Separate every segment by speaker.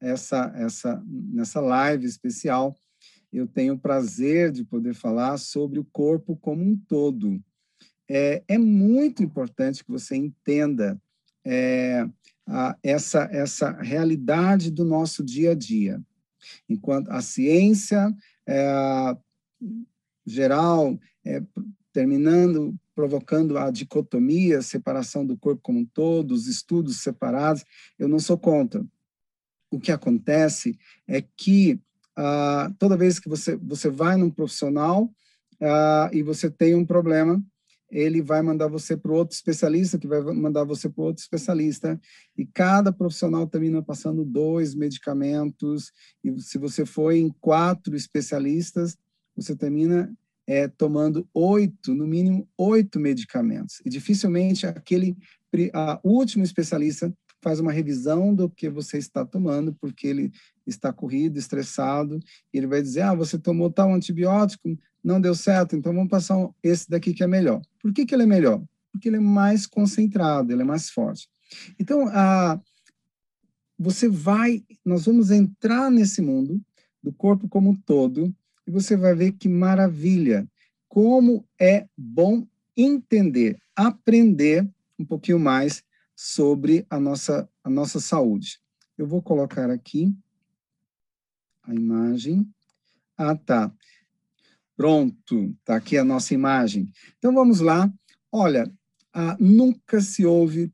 Speaker 1: essa, essa, nessa live especial, eu tenho o prazer de poder falar sobre o corpo como um todo. É, é muito importante que você entenda é, a, essa, essa realidade do nosso dia a dia. Enquanto a ciência é, geral, é, terminando, provocando a dicotomia, a separação do corpo como um todo, os estudos separados, eu não sou contra. O que acontece é que ah, toda vez que você, você vai num profissional ah, e você tem um problema, ele vai mandar você para outro especialista, que vai mandar você para outro especialista, e cada profissional termina passando dois medicamentos, e se você for em quatro especialistas, você termina é, tomando oito, no mínimo oito medicamentos, e dificilmente aquele a, último especialista faz uma revisão do que você está tomando, porque ele está corrido, estressado, e ele vai dizer, ah, você tomou tal antibiótico, não deu certo, então vamos passar esse daqui que é melhor. Por que, que ele é melhor? Porque ele é mais concentrado, ele é mais forte. Então, a, você vai, nós vamos entrar nesse mundo do corpo como um todo, e você vai ver que maravilha, como é bom entender, aprender um pouquinho mais sobre a nossa, a nossa saúde. Eu vou colocar aqui a imagem. Ah, tá. Pronto, está aqui a nossa imagem. Então vamos lá. Olha, ah, nunca se ouve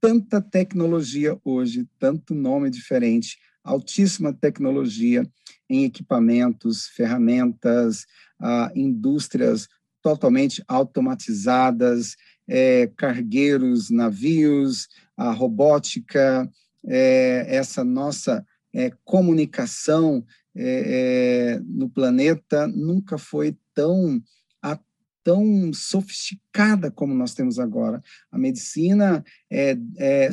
Speaker 1: tanta tecnologia hoje, tanto nome diferente, altíssima tecnologia em equipamentos, ferramentas, ah, indústrias totalmente automatizadas, é, cargueiros, navios, a robótica, é, essa nossa é, comunicação é, é, no planeta nunca foi tão tão sofisticada como nós temos agora. A medicina é, é,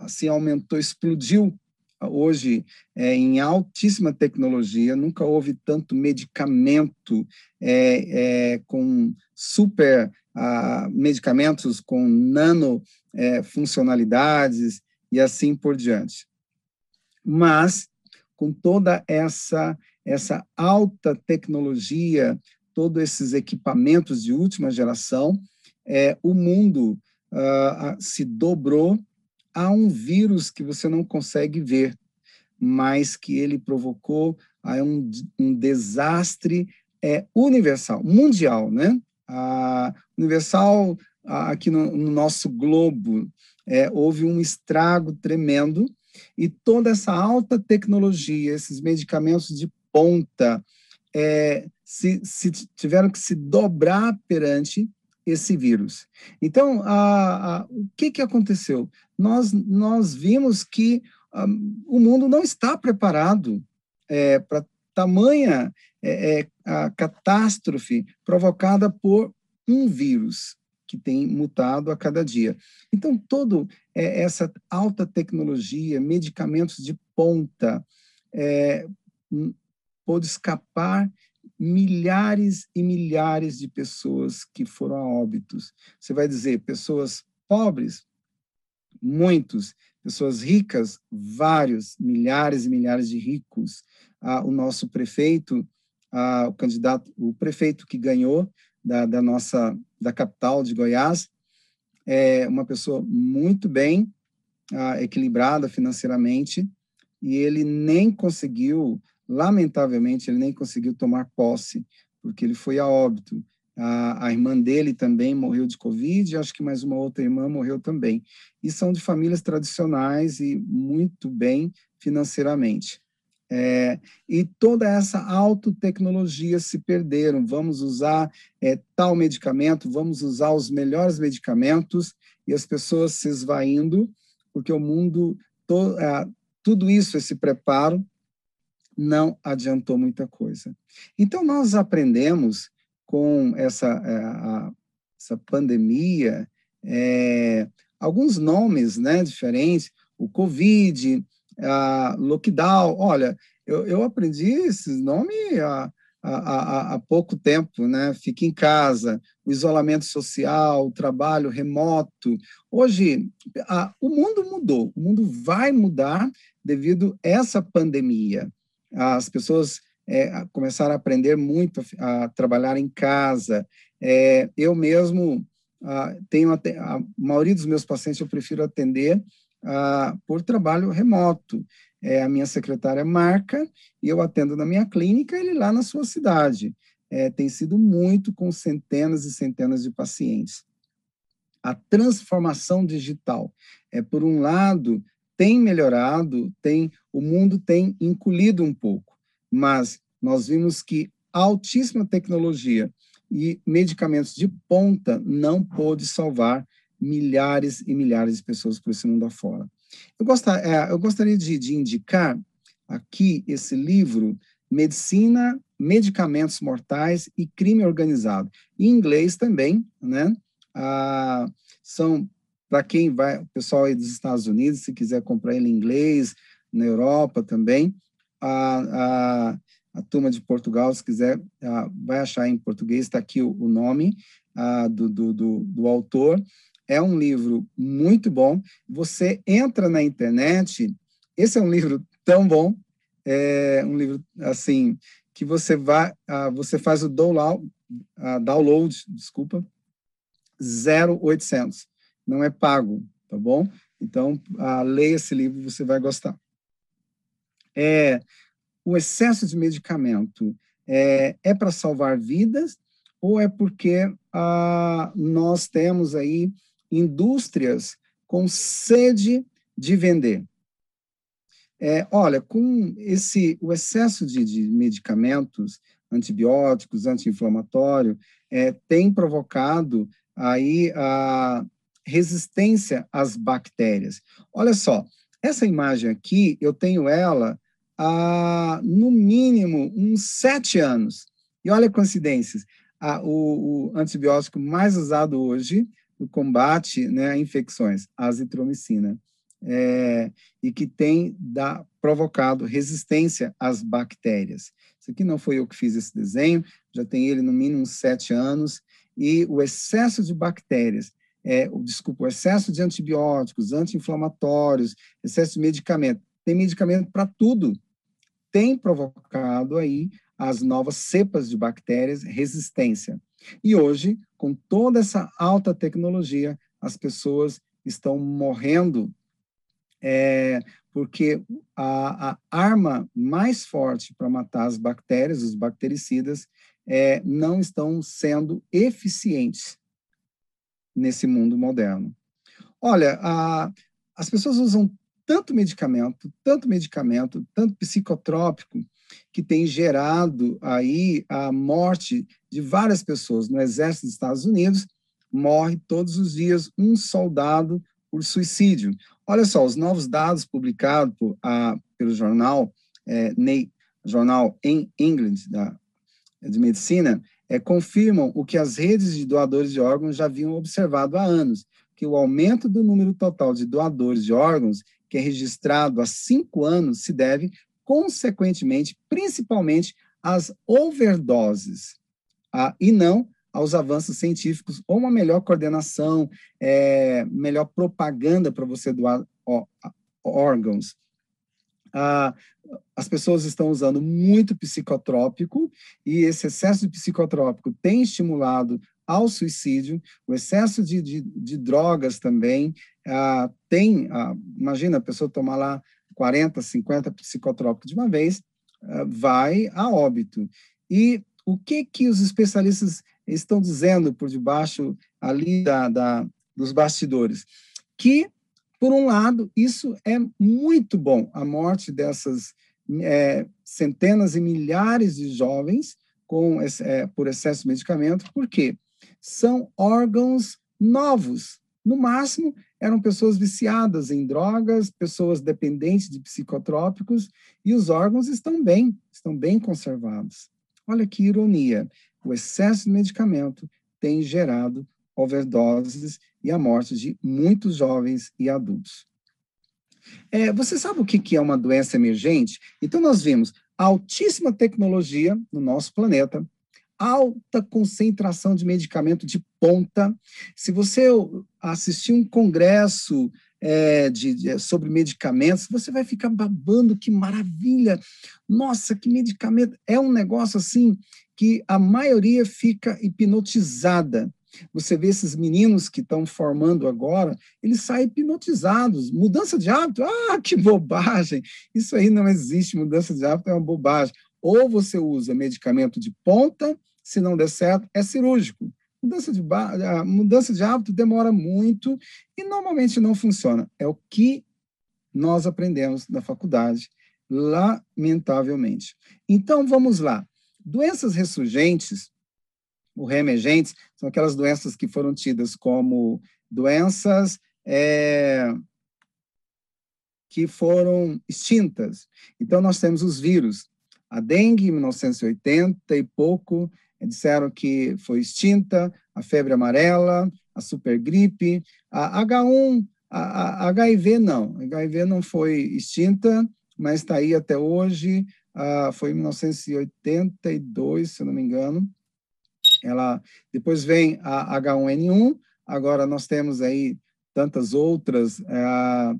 Speaker 1: assim aumentou, explodiu hoje é, em altíssima tecnologia, nunca houve tanto medicamento é, com super ah, medicamentos com nano é, funcionalidades e assim por diante. Mas com toda essa essa alta tecnologia, todos esses equipamentos de última geração, é, o mundo ah, se dobrou a um vírus que você não consegue ver, mas que ele provocou a um, um desastre é, universal, mundial, né? A universal aqui no, no, nosso globo é, houve um estrago tremendo e toda essa alta tecnologia, esses medicamentos de ponta, é, se, se tiveram que se dobrar perante esse vírus. Então, a, a, o que, que aconteceu? Nós, nós vimos que um, o mundo não está preparado é, para tamanha é, é, a catástrofe provocada por um vírus que tem mutado a cada dia. Então, toda é, essa alta tecnologia, medicamentos de ponta, é, pôde escapar milhares e milhares de pessoas que foram a óbitos. Você vai dizer, pessoas pobres? Muitos. Pessoas ricas? Vários, milhares e milhares de ricos. Ah, o nosso prefeito, o candidato, o prefeito que ganhou da, da nossa, da capital de Goiás, é uma pessoa muito bem ah, equilibrada financeiramente, e ele nem conseguiu lamentavelmente, ele nem conseguiu tomar posse, porque ele foi a óbito. A, a, irmã dele também morreu de Covid, acho que mais uma outra irmã morreu também. E são de famílias tradicionais e muito bem financeiramente. É, e toda essa autotecnologia se perderam. Vamos usar é, tal medicamento, vamos usar os melhores medicamentos, e as pessoas se esvaindo, porque o mundo, to, é, tudo isso, esse preparo, não adiantou muita coisa. Então, nós aprendemos com essa, é, a, essa pandemia é, alguns nomes né, diferentes, o Covid, a lockdown. Olha, eu, eu aprendi esses nomes há, há, há, pouco tempo, né? Fique em casa, o isolamento social, o trabalho remoto. Hoje, o mundo mudou, o mundo vai mudar devido a essa pandemia. As pessoas é, começaram a aprender muito a, a trabalhar em casa. É, eu mesmo a, tenho a, a maioria dos meus pacientes eu prefiro atender por trabalho remoto é, a minha secretária marca e eu atendo na minha clínica, ele lá na sua cidade. É, tem sido muito com centenas e centenas de pacientes. A transformação digital, é, por um lado, tem melhorado, tem o mundo tem encolhido um pouco, mas nós vimos que altíssima tecnologia e medicamentos de ponta não pôde salvar milhares e milhares de pessoas por esse mundo afora. Eu, gostar, é, eu gostaria de, de indicar aqui esse livro, Medicina, Medicamentos Mortais e Crime Organizado. Em inglês também, né? Ah, são, para quem vai, o pessoal aí dos Estados Unidos, se quiser comprar ele em inglês, na Europa também, a, a, a turma de Portugal, se quiser, a, vai achar em português, está aqui o, o nome do, do, do, do autor. É um livro muito bom. Você entra na internet, esse é um livro tão bom, é um livro assim que você vai, uh, você faz o download, uh, download, desculpa, 0800. Não é pago, tá bom? Então, uh, leia esse livro, você vai gostar. É, o excesso de medicamento é, é para salvar vidas ou é porque uh, nós temos aí indústrias com sede de vender. É, olha, com esse o excesso de, de medicamentos antibióticos, anti-inflamatório, é, tem provocado aí a resistência às bactérias. Olha só, essa imagem aqui, eu tenho ela há, no mínimo, uns sete anos. E olha coincidências, a, o, o antibiótico mais usado hoje combate né, a infecções, a azitromicina, é, e que tem da, provocado resistência às bactérias. Isso aqui não foi eu que fiz esse desenho, já tem ele no mínimo sete anos, e o excesso de bactérias, é, o, desculpa, o excesso de antibióticos, anti-inflamatórios, excesso de medicamento, tem medicamento para tudo, tem provocado aí as novas cepas de bactérias resistência. E hoje, com toda essa alta tecnologia, as pessoas estão morrendo é, porque a, a, arma mais forte para matar as bactérias, os bactericidas, é, não estão sendo eficientes nesse mundo moderno. Olha, a, as pessoas usam tanto medicamento, tanto medicamento, tanto psicotrópico, que tem gerado aí a morte de várias pessoas. No Exército dos Estados Unidos, morre todos os dias um soldado por suicídio. Olha só, os novos dados publicados por, a, pelo jornal, é, jornal em England, da, de medicina, é, confirmam o que as redes de doadores de órgãos já haviam observado há anos, que o aumento do número total de doadores de órgãos, que é registrado há cinco anos, se deve consequentemente, principalmente, às overdoses, e não aos avanços científicos, ou uma melhor coordenação, é, melhor propaganda para você doar ó, órgãos. Ah, as pessoas estão usando muito psicotrópico, e esse excesso de psicotrópico tem estimulado ao suicídio, o excesso de, de, de drogas também, ah, tem, ah, imagina a pessoa tomar lá 40, 50 psicotrópicos de uma vez, uh, vai a óbito. E o que que os especialistas estão dizendo por debaixo ali da, da, dos bastidores? Que, por um lado, isso é muito bom, a morte dessas é, centenas e milhares de jovens com, é, por excesso de medicamento, porque são órgãos novos. No máximo, eram pessoas viciadas em drogas, pessoas dependentes de psicotrópicos, e os órgãos estão bem, estão bem conservados. Olha que ironia, o excesso de medicamento tem gerado overdoses e a morte de muitos jovens e adultos. É, você sabe o que é uma doença emergente? Então, nós vimos altíssima tecnologia no nosso planeta, alta concentração de medicamento de ponta. Se você assistir um congresso é, de, de, sobre medicamentos, você vai ficar babando, que maravilha! Nossa, que medicamento! É um negócio assim que a maioria fica hipnotizada. Você vê esses meninos que estão formando agora, eles saem hipnotizados. Mudança de hábito? Ah, que bobagem! Isso aí não existe. Mudança de hábito é uma bobagem. Ou você usa medicamento de ponta, se não der certo, é cirúrgico. Mudança de, mudança de hábito demora muito e normalmente não funciona. É o que nós aprendemos na faculdade, lamentavelmente. Então, vamos lá. Doenças ressurgentes, ou reemergentes, são aquelas doenças que foram tidas como doenças é, que foram extintas. Então, nós temos os vírus. A dengue, em 1980 e pouco, disseram que foi extinta, a febre amarela, a supergripe, a H1, a, a HIV não, a HIV não foi extinta, mas está aí até hoje, ah, foi em 1982, se não me engano. Ela depois vem a H1N1, agora nós temos aí tantas outras, ah,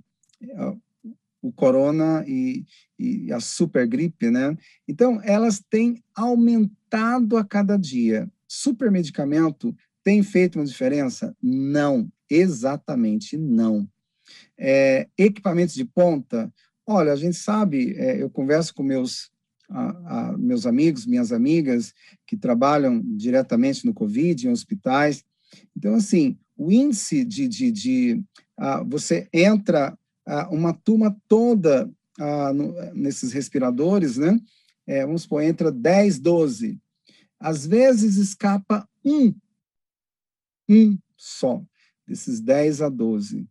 Speaker 1: o corona e, e a supergripe, né? Então, elas têm aumentado a cada dia. Supermedicamento tem feito uma diferença? Não, exatamente não. É, equipamentos de ponta, olha, a gente sabe, é, eu converso com meus, a, a, meus amigos, minhas amigas, que trabalham diretamente no Covid, em hospitais. Então, assim, o índice de, de, de você entra uma turma toda no, nesses respiradores, né? É, vamos supor, entra 10, 12. Às vezes escapa um, um só, desses 10 a 12.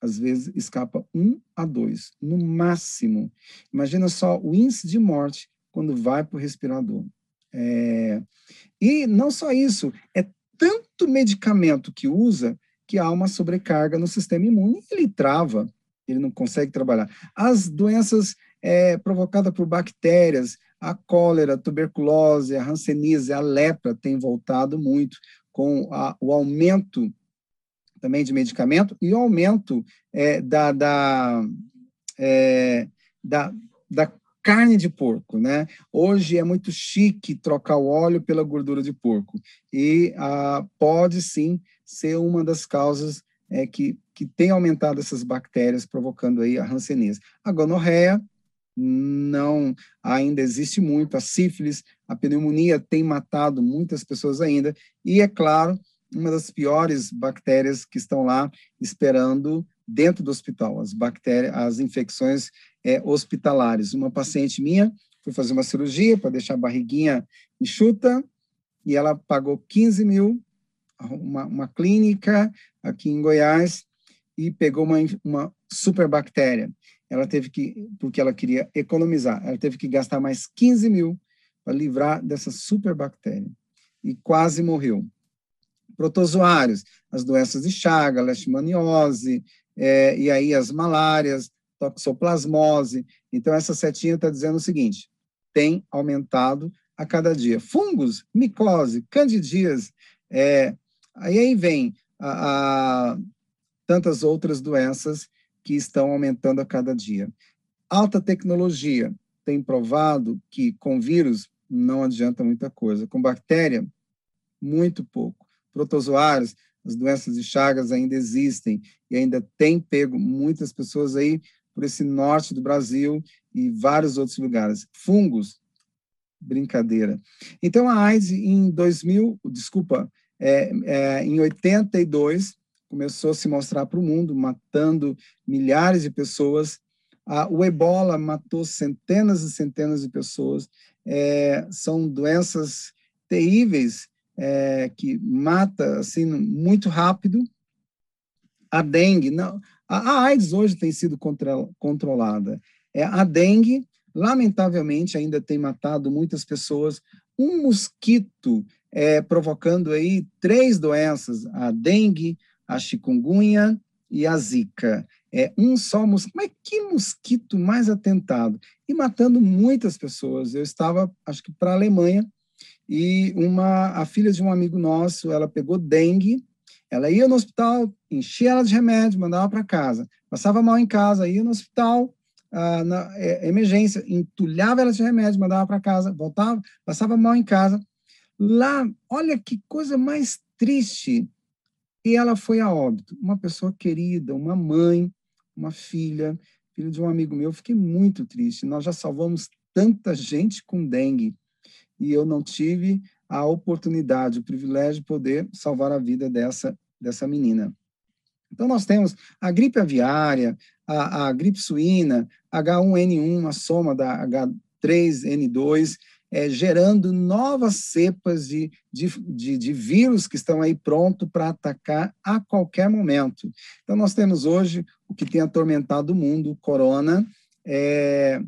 Speaker 1: Às vezes escapa um a dois, no máximo. Imagina só o índice de morte quando vai para o respirador. É, e não só isso, é tanto medicamento que usa que há uma sobrecarga no sistema imune e ele trava ele não consegue trabalhar. As doenças é, provocadas por bactérias, a cólera, a tuberculose, a hanseníase, a lepra tem voltado muito com a, o aumento também de medicamento e o aumento é, da, da, é, da, da carne de porco, né? Hoje é muito chique trocar o óleo pela gordura de porco e ah, pode sim ser uma das causas é, que, que tem aumentado essas bactérias, provocando aí a hanseníase. A gonorreia não ainda existe muito, a sífilis, a pneumonia tem matado muitas pessoas ainda, e é claro, uma das piores bactérias que estão lá esperando dentro do hospital, as bactérias, as infecções é, hospitalares. Uma paciente minha foi fazer uma cirurgia para deixar a barriguinha enxuta, e ela pagou 15 mil uma, uma clínica aqui em Goiás e pegou uma, uma superbactéria. Ela teve que, porque ela queria economizar, ela teve que gastar mais 15 mil para livrar dessa superbactéria. E quase morreu. Protozoários, as doenças de Chaga, leishmaniose, é, e aí as malárias, toxoplasmose. Então, essa setinha está dizendo o seguinte: tem aumentado a cada dia. Fungos, micose, candidíase, é, Aí, aí vem a, a, tantas outras doenças que estão aumentando a cada dia. Alta tecnologia tem provado que com vírus não adianta muita coisa, com bactéria, muito pouco. Protozoários, as doenças de Chagas ainda existem e ainda tem pego muitas pessoas aí por esse norte do Brasil e vários outros lugares. Fungos, brincadeira. Então, a AIDS em 2000, desculpa, é, é, em 82, começou a se mostrar para o mundo, matando milhares de pessoas. O ebola matou centenas e centenas de pessoas. É, são doenças terríveis é, que mata assim muito rápido. A dengue, não, a, AIDS hoje tem sido contra, controlada. É, a dengue, lamentavelmente, ainda tem matado muitas pessoas. Um mosquito é, provocando aí três doenças, a dengue, a chikungunya e a Zika. É um só mosquito. Mas que mosquito mais atentado? E matando muitas pessoas. Eu estava, acho que, para a Alemanha, e uma a filha de um amigo nosso, ela pegou dengue, ela ia no hospital, enchia ela de remédio, mandava para casa. Passava mal em casa, ia no hospital, ah, na é, emergência, entulhava ela de remédio, mandava para casa, voltava, passava mal em casa. Lá, olha que coisa mais triste. E ela foi a óbito. Uma pessoa querida, uma mãe, uma filha, filho de um amigo meu. Fiquei muito triste. Nós já salvamos tanta gente com dengue e eu não tive a oportunidade, o privilégio de poder salvar a vida dessa, dessa menina. Então, nós temos a gripe aviária, a, a gripe suína, H1N1, a soma da H3N2, é, gerando novas cepas de, de, de, de, vírus que estão aí pronto para atacar a qualquer momento. Então, nós temos hoje o que tem atormentado o mundo, o corona. É,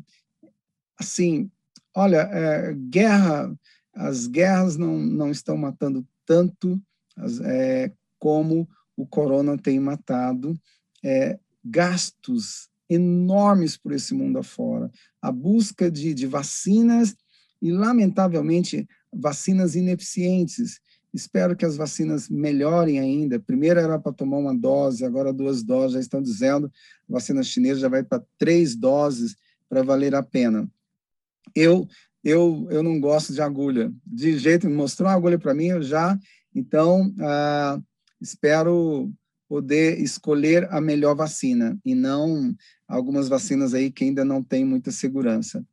Speaker 1: assim, olha, é, guerra, as guerras não, não estão matando tanto as, é, como o corona tem matado. É, gastos enormes por esse mundo afora. A busca de, de vacinas e, lamentavelmente, vacinas ineficientes. Espero que as vacinas melhorem ainda. Primeiro era para tomar uma dose, agora duas doses. Já estão dizendo, a vacina chinesa já vai para três doses para valer a pena. Eu, eu, eu não gosto de agulha. De jeito, mostrou uma agulha para mim, eu já. Então, ah, espero poder escolher a melhor vacina e não algumas vacinas aí que ainda não têm muita segurança.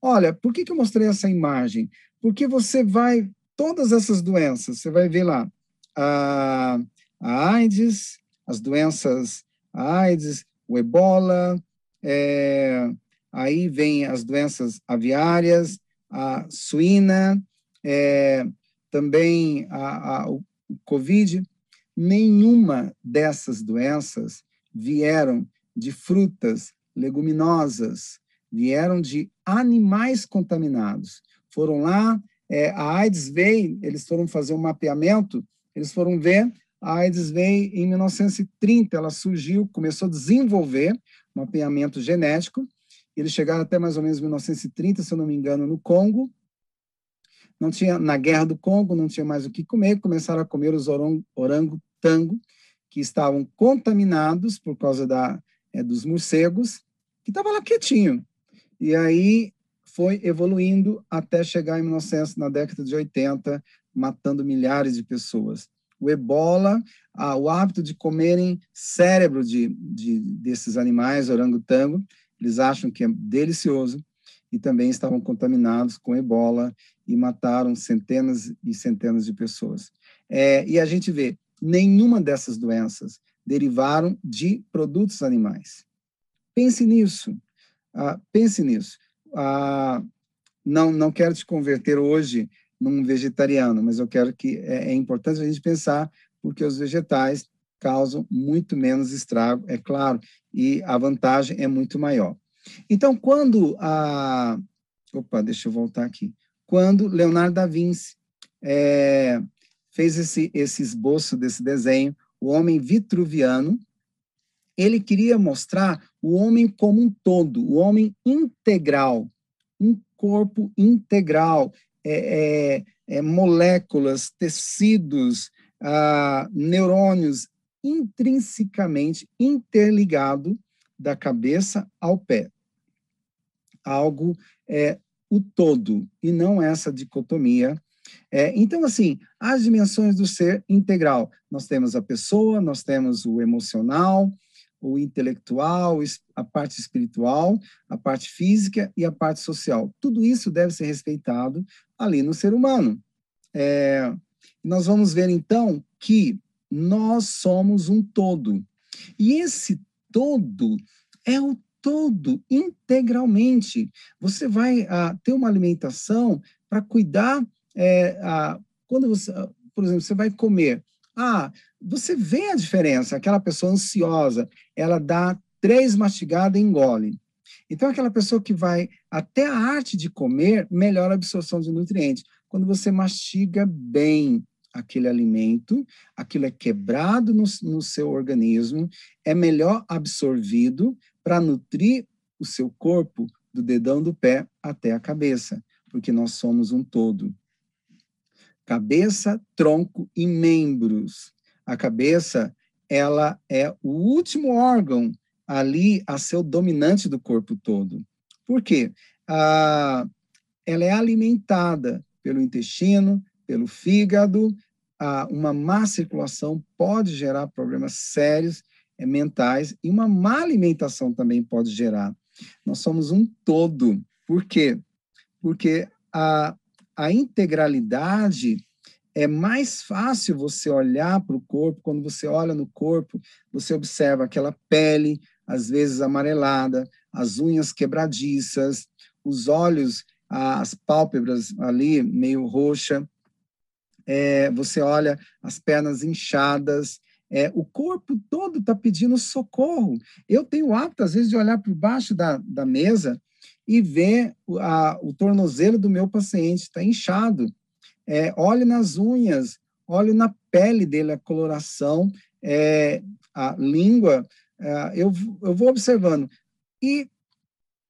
Speaker 1: Olha, por que, que eu mostrei essa imagem? Porque você vai, todas essas doenças, você vai ver lá, a, a AIDS, as doenças a AIDS, o ebola, é, aí vem as doenças aviárias, a suína, é, também a, a, o Covid. Nenhuma dessas doenças vieram de frutas, leguminosas, vieram de animais contaminados. Foram lá, é, a AIDS veio, eles foram fazer um mapeamento, eles foram ver, a AIDS veio em 1930, ela surgiu, começou a desenvolver mapeamento genético, eles chegaram até mais ou menos 1930, se eu não me engano, no Congo, não tinha, na guerra do Congo, não tinha mais o que comer, começaram a comer os orangotango, que estavam contaminados por causa da, é, dos morcegos, que estavam lá quietinho. E aí foi evoluindo até chegar em 1900, na década de 80, matando milhares de pessoas. O ebola, ah, o hábito de comerem cérebro de, de, desses animais, orangotango, eles acham que é delicioso, e também estavam contaminados com ebola e mataram centenas e centenas de pessoas. É, e a gente vê, nenhuma dessas doenças derivaram de produtos animais. Pense nisso. Ah, pense nisso. Ah, não, não quero te converter hoje num vegetariano, mas eu quero que é, é importante a gente pensar porque os vegetais causam muito menos estrago, é claro, e a vantagem é muito maior. Então, quando a opa, deixa eu voltar aqui. Quando Leonardo da Vinci é, fez esse, esse esboço desse desenho, o homem vitruviano, ele queria mostrar o homem como um todo, o homem integral, um corpo integral, é, é, é moléculas, tecidos, ah, neurônios intrinsecamente interligado da cabeça ao pé. Algo é o todo e não essa dicotomia é, então, assim, as dimensões do ser integral. Nós temos a pessoa, nós temos o emocional, o intelectual, a parte espiritual, a parte física e a parte social. Tudo isso deve ser respeitado ali no ser humano. É, nós vamos ver, então, que nós somos um todo. E esse todo é o todo, integralmente. Você vai ah, ter uma alimentação para cuidar. É, ah, quando você, por exemplo, você vai comer ah, você vê a diferença. Aquela pessoa ansiosa, ela dá três mastigadas e engole. Então, aquela pessoa que vai até a arte de comer, melhora a absorção de nutrientes. Quando você mastiga bem aquele alimento, aquilo é quebrado no, no seu organismo, é melhor absorvido para nutrir o seu corpo do dedão do pé até a cabeça, porque nós somos um todo. Cabeça, tronco e membros. A cabeça, ela é o último órgão ali a ser o dominante do corpo todo. Por quê? Ah, ela é alimentada pelo intestino, pelo fígado. Ah, uma má circulação pode gerar problemas sérios é, mentais e uma má alimentação também pode gerar. Nós somos um todo. Por quê? Porque a, a integralidade é mais fácil você olhar para o corpo, quando você olha no corpo, você observa aquela pele, às vezes amarelada, as unhas quebradiças, os olhos, as pálpebras ali meio roxa, é, você olha as pernas inchadas, é, o corpo todo está pedindo socorro. Eu tenho o hábito, às vezes, de olhar por baixo da, da mesa e ver a, o tornozelo do meu paciente, está inchado. É, olho nas unhas, olho na pele dele, a coloração, é, a língua, é, eu, eu vou observando. E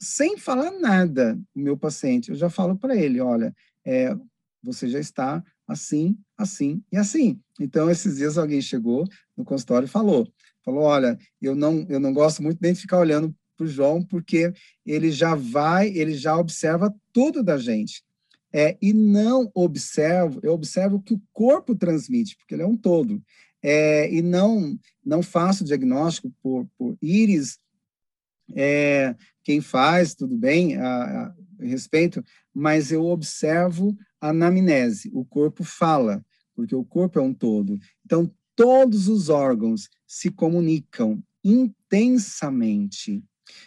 Speaker 1: sem falar nada, o meu paciente, eu já falo para ele, olha, é, você já está assim, assim e assim. Então, esses dias alguém chegou no consultório e falou, falou, olha, eu não, eu não gosto muito nem de ficar olhando para o João, porque ele já vai, ele já observa tudo da gente. É, e não observo, eu observo o que o corpo transmite, porque ele é um todo. É, e não não faço diagnóstico por, por íris, é, quem faz, tudo bem, a, a, respeito, mas eu observo a anamnese, o corpo fala, porque o corpo é um todo. Então, todos os órgãos se comunicam intensamente.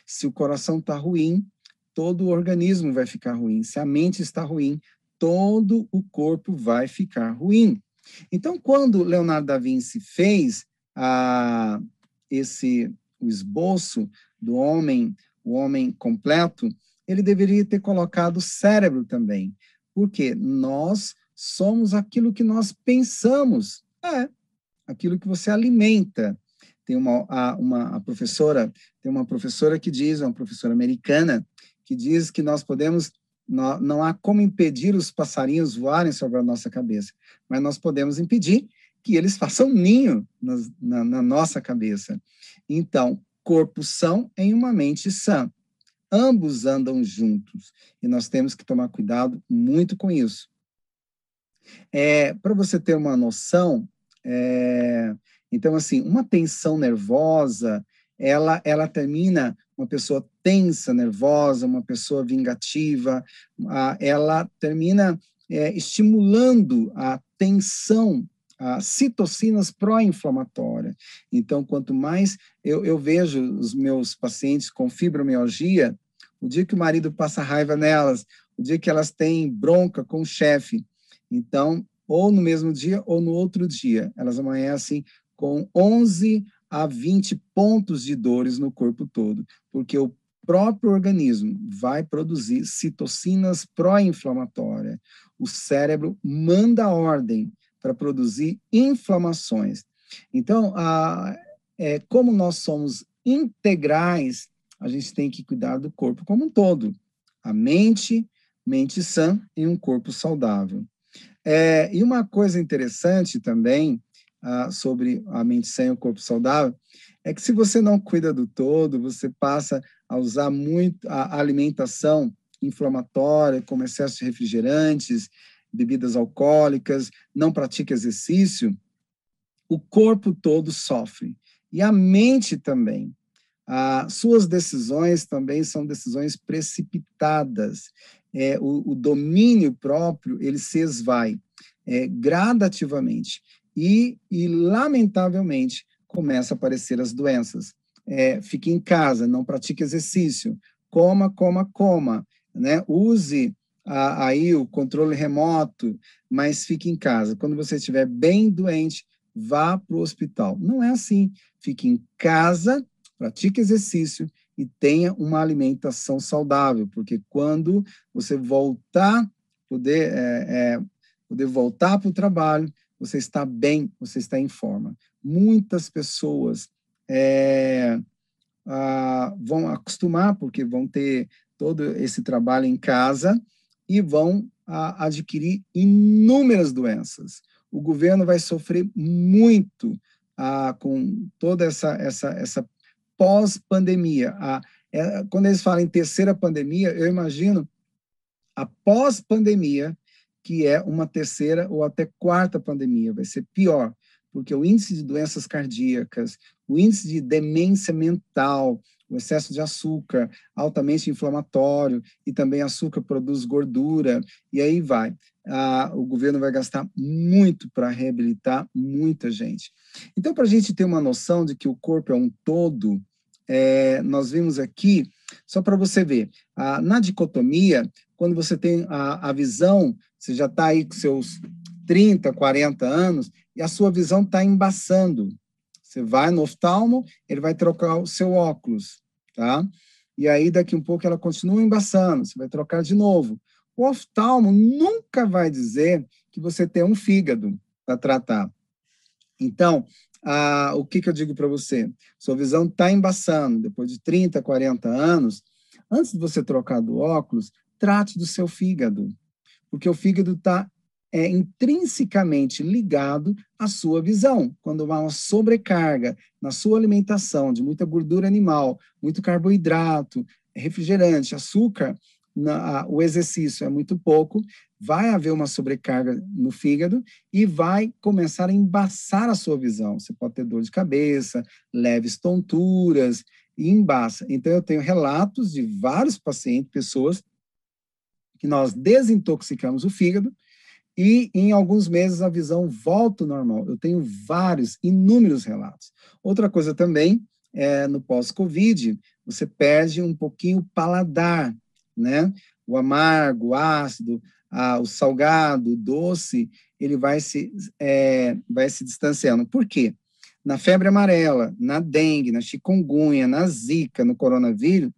Speaker 1: Se o coração está ruim, todo o organismo vai ficar ruim. Se a mente está ruim, todo o corpo vai ficar ruim. Então, quando Leonardo da Vinci fez a, esse o esboço do homem, o homem completo, ele deveria ter colocado o cérebro também, porque nós somos aquilo que nós pensamos, é aquilo que você alimenta. Tem uma, a, uma a professora, tem uma professora que diz, uma professora americana, que diz que nós podemos não, não há como impedir os passarinhos voarem sobre a nossa cabeça, mas nós podemos impedir que eles façam ninho na, na, na nossa cabeça. Então, corpo são em uma mente sã. Ambos andam juntos e nós temos que tomar cuidado muito com isso. É, Para você ter uma noção, é, então, assim, uma tensão nervosa, ela, ela termina uma pessoa tensa, nervosa, uma pessoa vingativa, ela termina é, estimulando a tensão, as citocinas pró-inflamatórias. Então, quanto mais eu, eu vejo os meus pacientes com fibromialgia, o dia que o marido passa raiva nelas, o dia que elas têm bronca com o chefe, então, ou no mesmo dia ou no outro dia, elas amanhecem com 11 a 20 pontos de dores no corpo todo, porque o próprio organismo vai produzir citocinas pró-inflamatórias. O cérebro manda ordem para produzir inflamações. Então, a, é, como nós somos integrais, a gente tem que cuidar do corpo como um todo. A mente, mente sã e um corpo saudável. É, e uma coisa interessante também ah, sobre a mente e o corpo saudável, é que se você não cuida do todo, você passa a usar muito a alimentação inflamatória, como excesso de refrigerantes, bebidas alcoólicas, não pratica exercício, o corpo todo sofre. E a mente também. As suas decisões também são decisões precipitadas. É, o, o domínio próprio, ele se esvai é, gradativamente e, e, lamentavelmente, começa a aparecer as doenças. É, fique em casa, não pratique exercício, coma, coma, coma, né? Use a, aí o controle remoto, mas fique em casa. Quando você estiver bem doente, vá para o hospital. Não é assim. Fique em casa, pratique exercício e tenha uma alimentação saudável, porque quando você voltar, poder, é, é, poder voltar para o trabalho, você está bem, você está em forma. Muitas pessoas é, vão acostumar, porque vão ter todo esse trabalho em casa e vão ah, adquirir inúmeras doenças. O governo vai sofrer muito ah, com toda essa, essa, essa pós-pandemia. É, quando eles falam em terceira pandemia, eu imagino a pós-pandemia, que é uma terceira ou até quarta pandemia, vai ser pior, porque o índice de doenças cardíacas, o índice de demência mental, o excesso de açúcar, altamente inflamatório, e também açúcar produz gordura, e aí vai. Ah, o governo vai gastar muito para reabilitar muita gente. Então, para a gente ter uma noção de que o corpo é um todo, é, nós vimos aqui, só para você ver, na dicotomia, quando você tem a, a visão, você já está aí com seus 30, 40 anos, e a sua visão está embaçando. Você vai no oftalmo, ele vai trocar o seu óculos, tá? E aí, daqui um pouco, ela continua embaçando, você vai trocar de novo. O oftalmo nunca vai dizer que você tem um fígado para tratar. Então, ah, o que, que eu digo para você? Sua visão está embaçando, depois de 30, 40 anos, antes de você trocar do óculos, trate do seu fígado, porque o fígado está é intrinsecamente ligado à sua visão. Quando há uma sobrecarga na sua alimentação de muita gordura animal, muito carboidrato, refrigerante, açúcar, na, o exercício é muito pouco, vai haver uma sobrecarga no fígado e vai começar a embaçar a sua visão. Você pode ter dor de cabeça, leves tonturas e embaça. Então, eu tenho relatos de vários pacientes, pessoas que nós desintoxicamos o fígado e em alguns meses a visão volta ao normal. Eu tenho vários, inúmeros relatos. Outra coisa também, é, no pós-Covid, você perde um pouquinho o paladar, né? O amargo, o ácido, o salgado, o doce, ele vai se, é, vai se distanciando. Por quê? Na febre amarela, na dengue, na chikungunya, na zika, no coronavírus,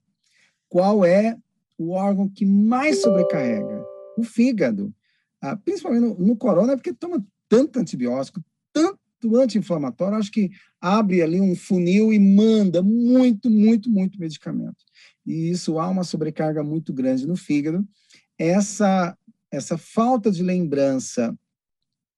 Speaker 1: qual é o órgão que mais sobrecarrega? O fígado ah, principalmente no, no corona, é porque toma tanto antibiótico, tanto anti-inflamatório, acho que abre ali um funil e manda muito, muito, muito medicamento. E isso há uma sobrecarga muito grande no fígado. Essa, essa falta de lembrança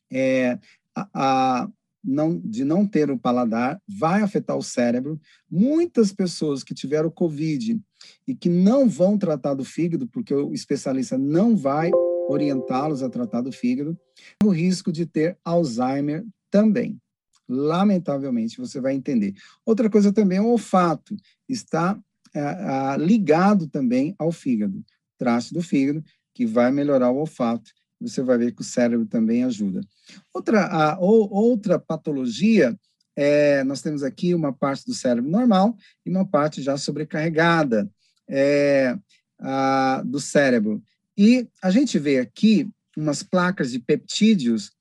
Speaker 1: é, a, a, não, de não ter o paladar vai afetar o cérebro. Muitas pessoas que tiveram Covid e que não vão tratar do fígado, porque o especialista não vai orientá-los a tratar do fígado, o risco de ter Alzheimer também. Lamentavelmente, você vai entender. Outra coisa também é o olfato, está é, ligado também ao fígado, traço do fígado, que vai melhorar o olfato. Você vai ver que o cérebro também ajuda. Outra, a, ou, outra patologia, é, nós temos aqui uma parte do cérebro normal e uma parte já sobrecarregada é, a, do cérebro. E a gente vê aqui umas placas de peptídeos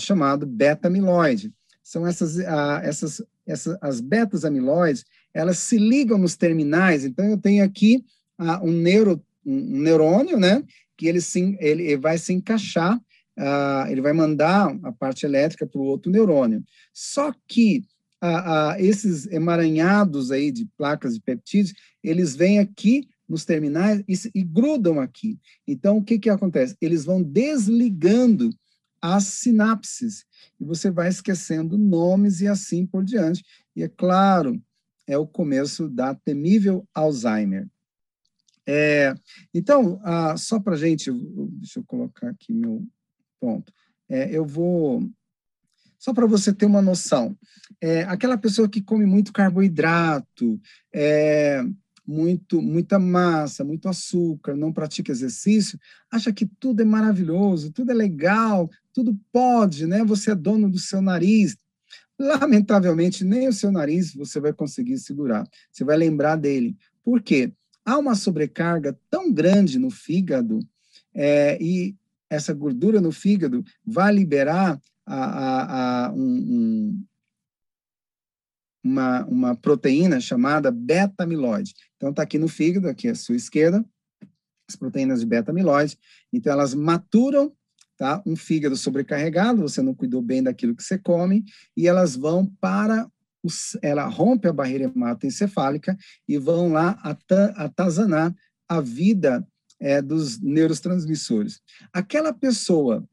Speaker 1: chamado beta-amiloide. São essas, essas, essas, as betas-amiloides, elas se ligam nos terminais. Então, eu tenho aqui um, neuro, um neurônio, né, que ele, se, ele vai se encaixar, ah, ele vai mandar a parte elétrica para o outro neurônio. Só que ah, ah, esses emaranhados aí de placas de peptídeos, eles vêm aqui nos terminais e, e grudam aqui. Então, o que, que acontece? Eles vão desligando as sinapses e você vai esquecendo nomes e assim por diante. E é claro, é o começo da temível Alzheimer. É, então, ah, só para gente, deixa eu colocar aqui meu ponto. É, eu vou só para você ter uma noção. É, aquela pessoa que come muito carboidrato, é, muito, muita massa, muito açúcar, não pratica exercício, acha que tudo é maravilhoso, tudo é legal, tudo pode, né? Você é dono do seu nariz. Lamentavelmente, nem o seu nariz você vai conseguir segurar. Você vai lembrar dele. Por quê? Há uma sobrecarga tão grande no fígado é, e essa gordura no fígado vai liberar a, a, a um, um uma, uma proteína chamada beta-amiloide. Então, está aqui no fígado, aqui à sua esquerda, as proteínas de beta-amiloide. Então, elas maturam tá? Um fígado sobrecarregado, você não cuidou bem daquilo que você come, e elas vão para ela rompe a barreira hematoencefálica e vão lá atazanar a vida é, dos neurotransmissores. Aquela pessoa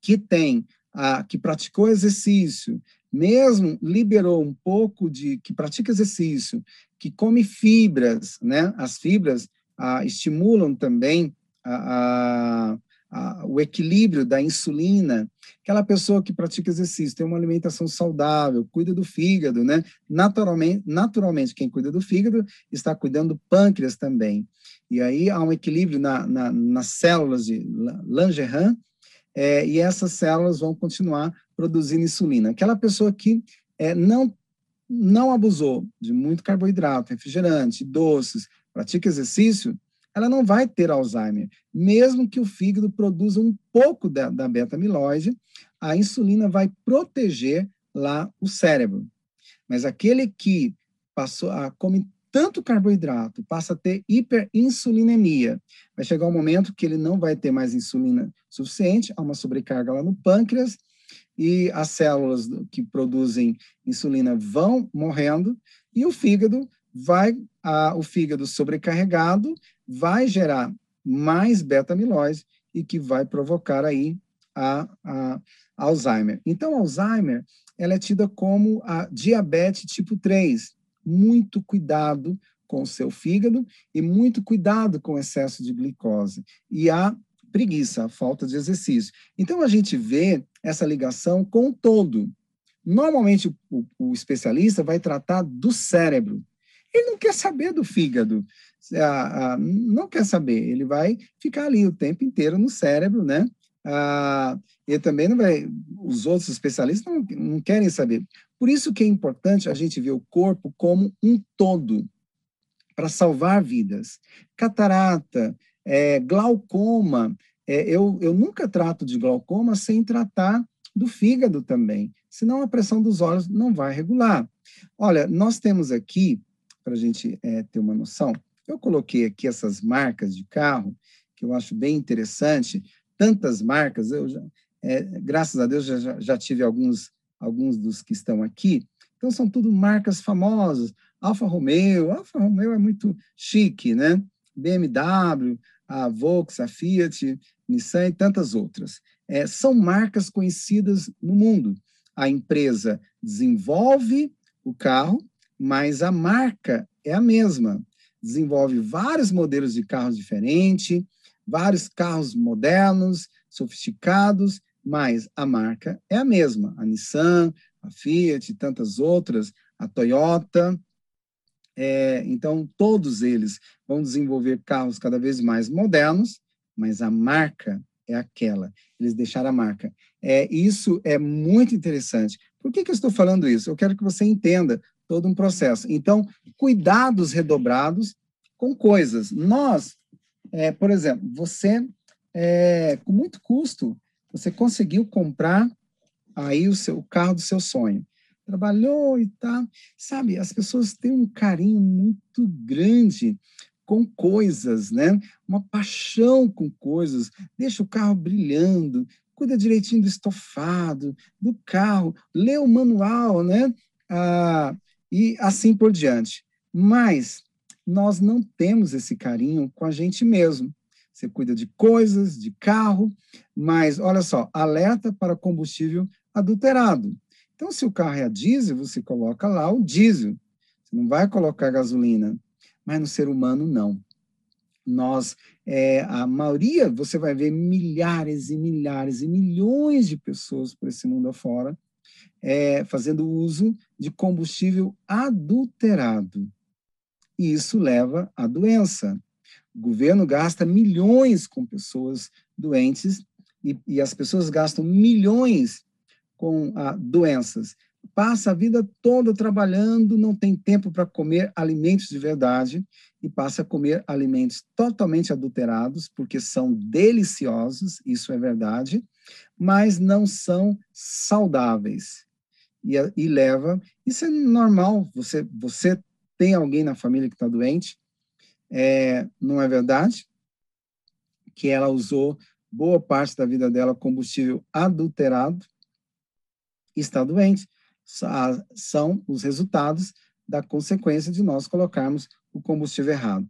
Speaker 1: que tem, a, que praticou exercício, mesmo liberou um pouco de, que pratica exercício, que come fibras, né? As fibras ah, estimulam também a, a, a, o equilíbrio da insulina. Aquela pessoa que pratica exercício, tem uma alimentação saudável, cuida do fígado, né? Naturalmente, naturalmente quem cuida do fígado está cuidando do pâncreas também. E aí há um equilíbrio na, na, nas células de Langerhans, é, e essas células vão continuar produzindo insulina. Aquela pessoa que é, não, não abusou de muito carboidrato, refrigerante, doces, pratica exercício, ela não vai ter Alzheimer. Mesmo que o fígado produza um pouco da, da beta-amiloide, a insulina vai proteger lá o cérebro. Mas aquele que passou a come tanto carboidrato, passa a ter hiperinsulinemia. Vai chegar um momento que ele não vai ter mais insulina suficiente, há uma sobrecarga lá no pâncreas, e as células que produzem insulina vão morrendo, e o fígado vai, a, o fígado sobrecarregado vai gerar mais beta-amilose e que vai provocar aí a, a, Alzheimer. Então, Alzheimer, ela é tida como a diabetes tipo 3, muito cuidado com o seu fígado e muito cuidado com o excesso de glicose. E a preguiça, a falta de exercício. Então, a gente vê essa ligação com o todo. Normalmente, o, o especialista vai tratar do cérebro. Ele não quer saber do fígado, ah, não quer saber. Ele vai ficar ali o tempo inteiro no cérebro, né? Ah, e também não vai, os outros especialistas não, não querem saber. Por isso que é importante a gente ver o corpo como um todo, para salvar vidas. Catarata, é, glaucoma, é, eu, eu nunca trato de glaucoma sem tratar do fígado também, senão a pressão dos olhos não vai regular. Olha, nós temos aqui, para a gente é, ter uma noção, eu coloquei aqui essas marcas de carro, que eu acho bem interessante, tantas marcas, eu já, é, graças a Deus já, já tive alguns, alguns dos que estão aqui. Então, são tudo marcas famosas. Alfa Romeo, Alfa Romeo é muito chique, né? BMW, a Volkswagen, a Fiat, Nissan e tantas outras. É, são marcas conhecidas no mundo. A empresa desenvolve o carro, mas a marca é a mesma. Desenvolve vários modelos de carros diferentes, vários carros modernos, sofisticados, mas a marca é a mesma. A Nissan, a Fiat tantas outras, a Toyota. É, então, todos eles vão desenvolver carros cada vez mais modernos, mas a marca é aquela. Eles deixaram a marca. É, isso é muito interessante. Por que, que eu estou falando isso? Eu quero que você entenda todo um processo. Então, cuidados redobrados com coisas. Nós, é, por exemplo, você, é, com muito custo, você conseguiu comprar aí o seu o carro do seu sonho. Trabalhou e tal. Sabe, as pessoas têm um carinho muito grande com coisas, né? Uma paixão com coisas. Deixa o carro brilhando, cuida direitinho do estofado, do carro, lê o manual, né? Ah, e assim por diante. Mas nós não temos esse carinho com a gente mesmo. Você cuida de coisas, de carro, mas olha só, alerta para combustível adulterado. Então, se o carro é a diesel, você coloca lá o diesel. Você não vai colocar gasolina. Mas no ser humano, não. Nós, é, a maioria, você vai ver milhares e milhares e milhões de pessoas por esse mundo afora é, fazendo uso de combustível adulterado. E isso leva à doença. O governo gasta milhões com pessoas doentes e, e as pessoas gastam milhões com ah, doenças. Passa a vida toda trabalhando, não tem tempo para comer alimentos de verdade e passa a comer alimentos totalmente adulterados, porque são deliciosos, isso é verdade, mas não são saudáveis. E, e leva, isso é normal, você, você tem alguém na família que está doente, é, não é verdade? Que ela usou boa parte da vida dela combustível adulterado, está doente. São os resultados da consequência de nós colocarmos o combustível errado.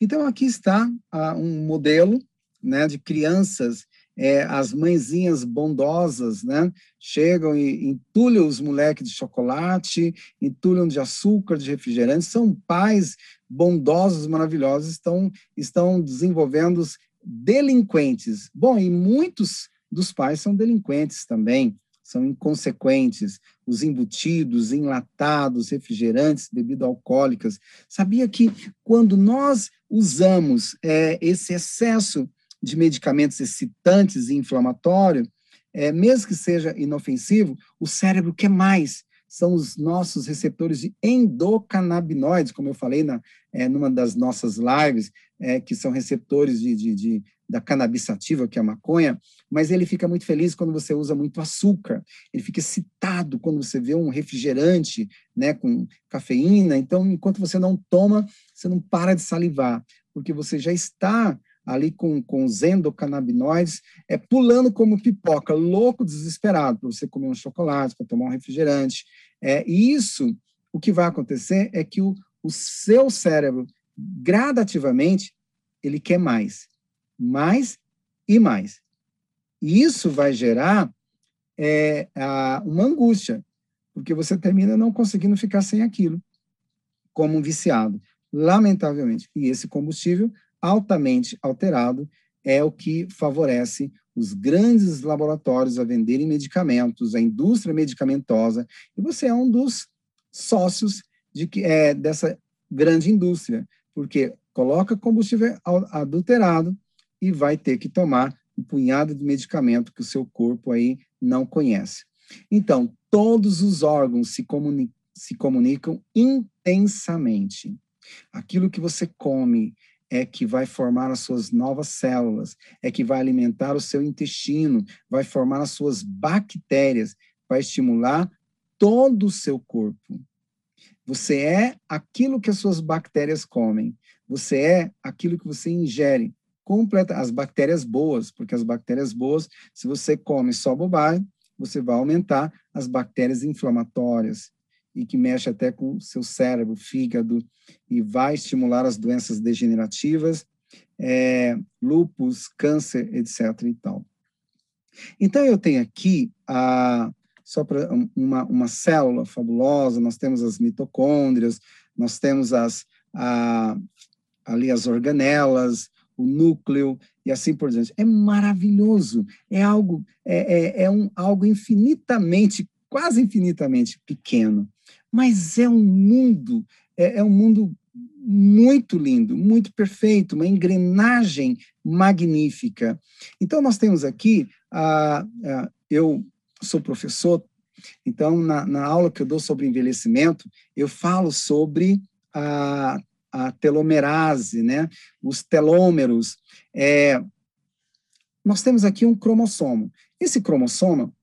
Speaker 1: Então, aqui está ah, um modelo né, de crianças, é, as mãezinhas bondosas, né, chegam e entulham os moleques de chocolate, entulham de açúcar, de refrigerante, são pais bondosos, maravilhosos, estão, estão desenvolvendo delinquentes. Bom, e muitos dos pais são delinquentes também, são inconsequentes, os embutidos, enlatados, refrigerantes, bebidas alcoólicas. Sabia que quando nós usamos é, esse excesso de medicamentos excitantes e inflamatórios, é, mesmo que seja inofensivo, o cérebro quer mais. São os nossos receptores de endocannabinoides, como eu falei na, é, numa das nossas lives, é, que são receptores de, de, de, da cannabis sativa, que é a maconha, mas ele fica muito feliz quando você usa muito açúcar, ele fica excitado quando você vê um refrigerante né, com cafeína, então, enquanto você não toma, você não para de salivar, porque você já está ali com, com os endocannabinoides, é pulando como pipoca, louco, desesperado, para você comer um chocolate, para tomar um refrigerante. É, e isso, o que vai acontecer é que o, o seu cérebro, gradativamente, ele quer mais, mais e mais. E isso vai gerar é, a, uma angústia, porque você termina não conseguindo ficar sem aquilo, como um viciado, lamentavelmente. E esse combustível altamente alterado é o que favorece os grandes laboratórios a venderem medicamentos, a indústria medicamentosa, e você é um dos sócios de que é dessa grande indústria, porque coloca combustível adulterado e vai ter que tomar um punhado de medicamento que o seu corpo aí não conhece. Então, todos os órgãos se, comuni se comunicam intensamente. Aquilo que você come, é que vai formar as suas novas células, é que vai alimentar o seu intestino, vai formar as suas bactérias, vai estimular todo o seu corpo. Você é aquilo que as suas bactérias comem. Você é aquilo que você ingere. Completa as bactérias boas, porque as bactérias boas, se você come só bobagem, você vai aumentar as bactérias inflamatórias, e que mexe até com o seu cérebro, fígado, e vai estimular as doenças degenerativas, é, lupus, câncer, etc. e tal. Então, eu tenho aqui, a, só para uma, uma célula fabulosa, nós temos as mitocôndrias, nós temos as, a, ali as organelas, o núcleo e assim por diante. É maravilhoso, é algo, é, é, é um, algo infinitamente, quase infinitamente pequeno mas é um mundo, é, é um mundo muito lindo, muito perfeito, uma engrenagem magnífica. Então, nós temos aqui, a, a, eu sou professor, então, na, na, aula que eu dou sobre envelhecimento, eu falo sobre a, a telomerase, né? os telômeros. É, nós temos aqui um cromossomo. Esse cromossomo,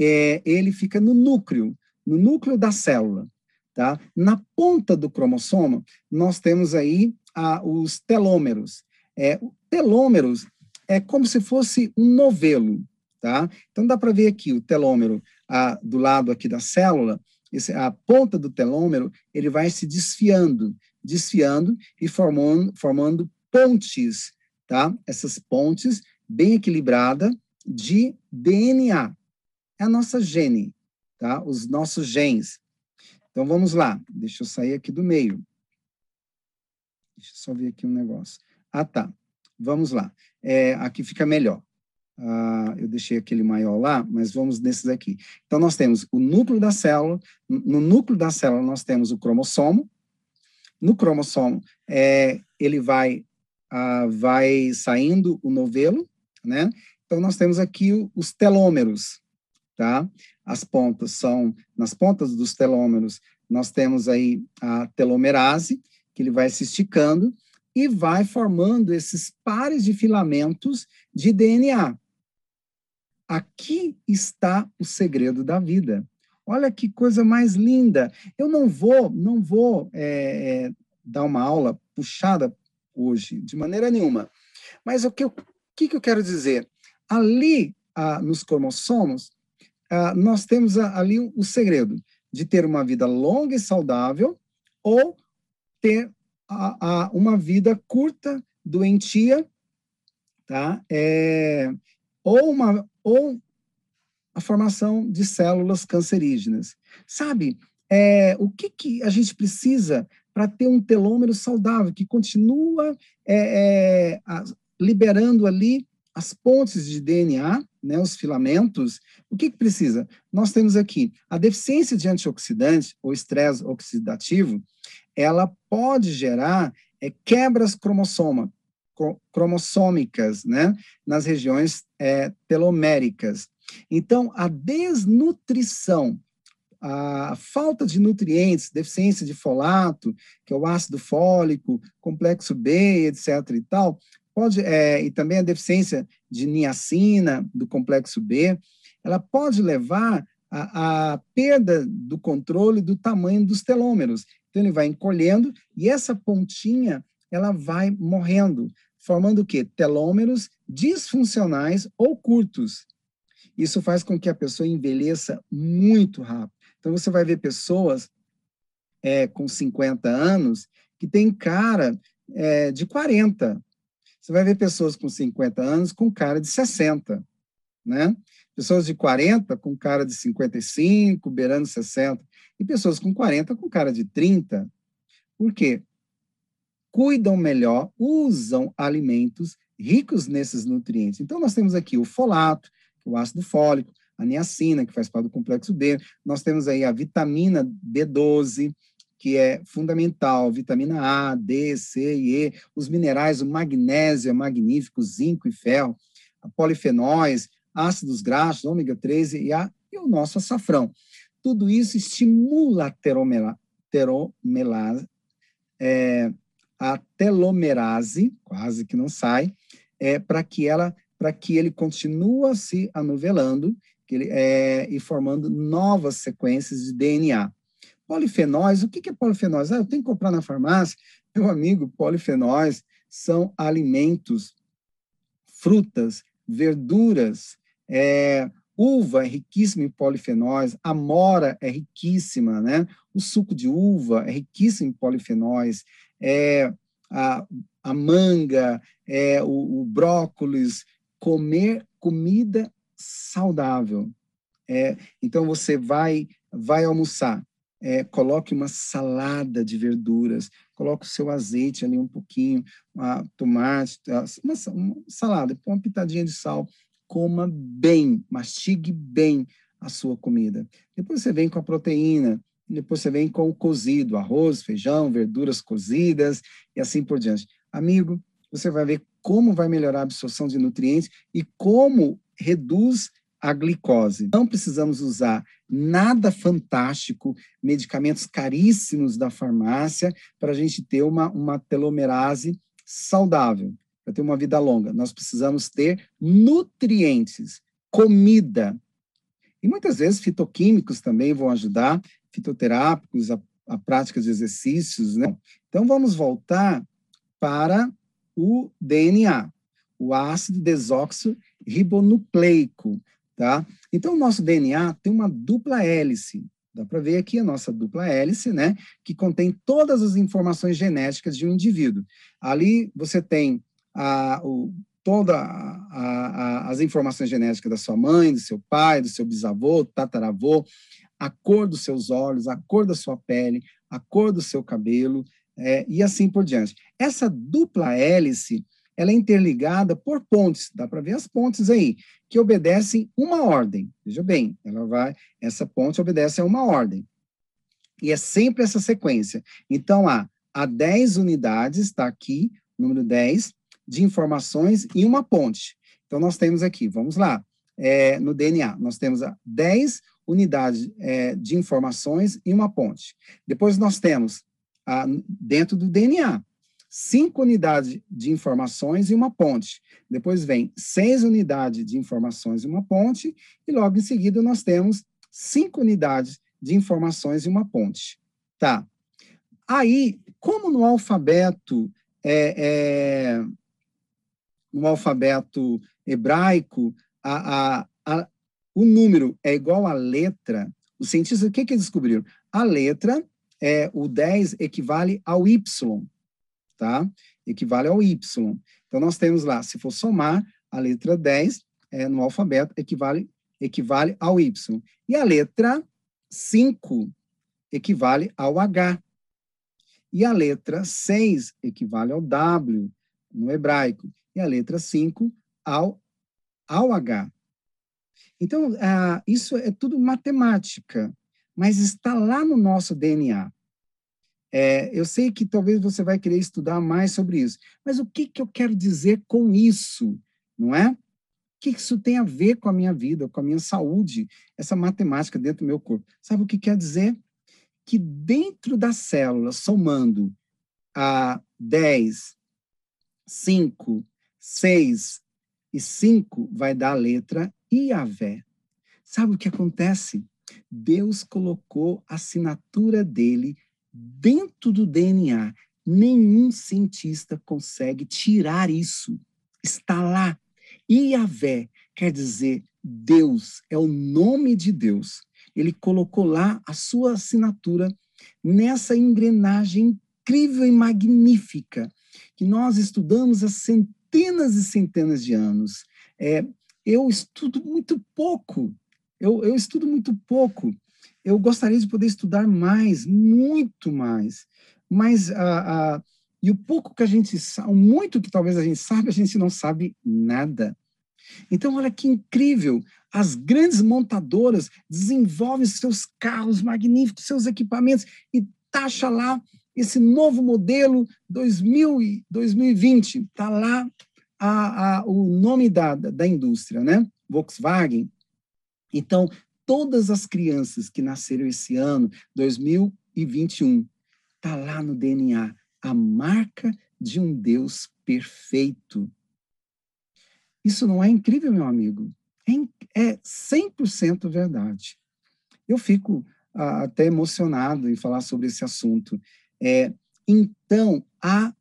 Speaker 1: é, ele fica no núcleo no núcleo da célula. Tá? Na ponta do cromossomo, nós temos aí ah, os telômeros. É, telômeros é como se fosse um novelo. Tá? Então, dá para ver aqui o telômero ah, do lado aqui da célula, esse, a ponta do telômero, ele vai se desfiando, desfiando e formando, formando pontes, tá? Essas pontes bem equilibradas de DNA. É a nossa gene, tá? Os nossos genes. Então vamos lá, deixa eu sair aqui do meio. Deixa eu só ver aqui um negócio. Ah, tá. Vamos lá. É, aqui fica melhor. Ah, eu deixei aquele maior lá, mas vamos nesses aqui. Então, nós temos o núcleo da célula. No núcleo da célula, nós temos o cromossomo. No cromossomo, é, ele vai, ah, vai saindo o novelo, né? Então, nós temos aqui os telômeros, tá? As pontas são, nas pontas dos telômeros, nós temos aí a telomerase, que ele vai se esticando e vai formando esses pares de filamentos de DNA. Aqui está o segredo da vida. Olha que coisa mais linda. Eu não vou, não vou é, é, dar uma aula puxada hoje, de maneira nenhuma. Mas o que eu que, que eu quero dizer? Ali, nos cromossomos, ah, nós temos ali o segredo de ter uma vida longa e saudável ou ter a, a, uma vida curta, doentia, tá? É, ou, uma, ou a formação de células cancerígenas. Sabe, é, o que, que a gente precisa para ter um telômero saudável, que continua é, é, a, liberando ali as pontes de DNA, né, os filamentos, o que, que precisa? Nós temos aqui a deficiência de antioxidante ou estresse oxidativo, ela pode gerar é, quebras cromossoma, cromossômicas, né, nas regiões é, teloméricas. Então, a desnutrição, a falta de nutrientes, deficiência de folato, que é o ácido fólico, complexo B, etc. e tal, pode, é, e também a deficiência de niacina, do complexo B, ela pode levar à perda do controle do tamanho dos telômeros. Então, ele vai encolhendo e essa pontinha, ela vai morrendo, formando o quê? Telômeros disfuncionais ou curtos. Isso faz com que a pessoa envelheça muito rápido. Então, você vai ver pessoas é, com 50 anos que tem cara é, de 40, você vai ver pessoas com 50 anos com cara de 60, né? Pessoas de 40 com cara de 55, beirando 60, e pessoas com 40 com cara de 30. Por quê? Cuidam melhor, usam alimentos ricos nesses nutrientes. Então, nós temos aqui o folato, é o ácido fólico, a niacina, que faz parte do complexo B, nós temos aí a vitamina B12, que é fundamental, vitamina A, D, C e E, os minerais, o magnésio é magnífico, zinco e ferro, polifenóis, ácidos graxos, ômega 3 e, a, e o nosso açafrão. Tudo isso estimula a teromela, é, a telomerase, quase que não sai, é, para que ela para que ele continue se anovelando que ele, é, e formando novas sequências de DNA. Polifenóis, o que é polifenóis? Ah, eu tenho que comprar na farmácia. Meu amigo, polifenóis são alimentos, frutas, verduras, é, uva é riquíssima em polifenóis, a mora é riquíssima, né? O suco de uva é riquíssimo em polifenóis, é, a, a manga, é, o, o brócolis, comer comida saudável. É, então você vai vai almoçar, é, coloque uma salada de verduras, coloque o seu azeite ali um pouquinho, uma tomate, uma, uma salada, uma pitadinha de sal, coma bem, mastigue bem a sua comida. Depois você vem com a proteína, depois você vem com o cozido, arroz, feijão, verduras cozidas e assim por diante. Amigo, você vai ver como vai melhorar a absorção de nutrientes e como reduz a glicose. Não precisamos usar nada fantástico, medicamentos caríssimos da farmácia, para a gente ter uma, uma telomerase saudável, para ter uma vida longa. Nós precisamos ter nutrientes, comida. E muitas vezes fitoquímicos também vão ajudar, fitoterápicos, a, a prática de exercícios. Né? Então, vamos voltar para o DNA, o ácido desoxirribonucleico. Tá? Então, o nosso DNA tem uma dupla hélice. Dá para ver aqui a nossa dupla hélice, né? Que contém todas as informações genéticas de um indivíduo. Ali você tem a, o, toda a, a, as informações genéticas da sua mãe, do seu pai, do seu bisavô, tataravô, a cor dos seus olhos, a cor da sua pele, a cor do seu cabelo, é, e assim por diante. Essa dupla hélice, ela é interligada por pontes, dá para ver as pontes aí, que obedecem uma ordem. Veja bem, ela vai, essa ponte obedece a uma ordem. E é sempre essa sequência. Então, há, há 10 unidades, está aqui, número 10, de informações em uma ponte. Então, nós temos aqui, vamos lá, é, no DNA, nós temos 10 unidades é, de informações em uma ponte. Depois, nós temos, a, dentro do DNA, cinco unidades de informações e uma ponte. Depois vem seis unidades de informações e uma ponte, e logo em seguida nós temos cinco unidades de informações e uma ponte. Tá. Aí, como no alfabeto é, é, no alfabeto hebraico, a, a, a, o número é igual à letra, os cientistas, o que, que descobriram? A letra, é, o 10 equivale ao Y, tá? Equivale ao Y. Então, nós temos lá, se for somar, a letra 10 é, no alfabeto equivale, equivale ao Y. E a letra 5 equivale ao H. E a letra 6 equivale ao W no hebraico. E a letra 5 ao, ao H. Então, ah, isso é tudo matemática, mas está lá no nosso DNA. É, eu sei que talvez você vai querer estudar mais sobre isso, mas o que, que eu quero dizer com isso, não é? O que isso tem a ver com a minha vida, com a minha saúde, essa matemática dentro do meu corpo? Sabe o que quer dizer? Que dentro da célula, somando a 10, 5, 6 e 5, vai dar a letra Iavé. Sabe o que acontece? Deus colocou a assinatura dele dentro do DNA. Nenhum cientista consegue tirar isso. Está lá. Iavé quer dizer Deus, é o nome de Deus. Ele colocou lá a sua assinatura nessa engrenagem incrível e magnífica que nós estudamos há centenas e centenas de anos. É, eu estudo muito pouco, eu, eu estudo muito pouco, eu gostaria de poder estudar mais, muito mais. Mas a, a, e o pouco que a gente sabe, o muito que talvez a gente sabe, a gente não sabe nada. Então, olha que incrível! As grandes montadoras desenvolvem seus carros magníficos, seus equipamentos, e taxa lá esse novo modelo 2000 e 2020. Está lá a, a, o nome da, da indústria, né? Volkswagen. Então, todas as crianças que nasceram esse ano, 2021, está lá no DNA a marca de um Deus perfeito. Isso não é incrível, meu amigo? É, é 100% verdade. Eu fico até emocionado em falar sobre esse assunto. É, então, há,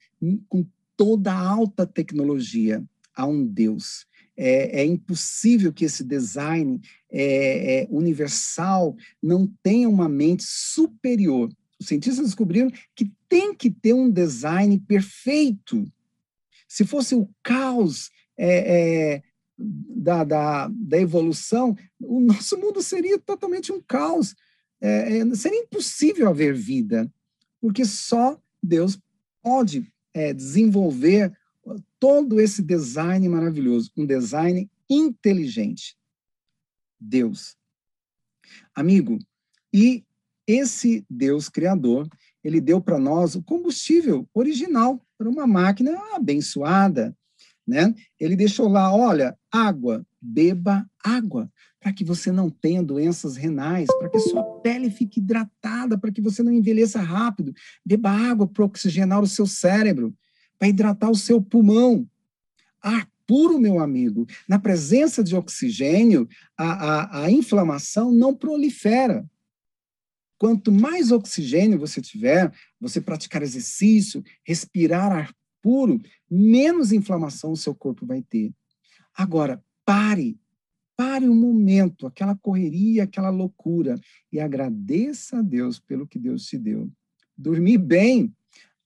Speaker 1: com toda a alta tecnologia, há um Deus é, é impossível que esse design é, é, universal não tenha uma mente superior. Os cientistas descobriram que tem que ter um design perfeito. Se fosse o caos é, é, da, da, da, evolução, o nosso mundo seria totalmente um caos. É, seria impossível haver vida, porque só Deus pode é, desenvolver todo esse design maravilhoso, um design inteligente. Deus. Amigo, e esse Deus criador, ele deu para nós o combustível original para uma máquina abençoada, né? Ele deixou lá, olha, água, beba água, para que você não tenha doenças renais, para que sua pele fique hidratada, para que você não envelheça rápido. Beba água para oxigenar o seu cérebro para hidratar o seu pulmão. Ar puro, meu amigo. Na presença de oxigênio, a, a, a inflamação não prolifera. Quanto mais oxigênio você tiver, você praticar exercício, respirar ar puro, menos inflamação o seu corpo vai ter. Agora, pare, pare um momento, aquela correria, aquela loucura, e agradeça a Deus pelo que Deus te deu. Dormir bem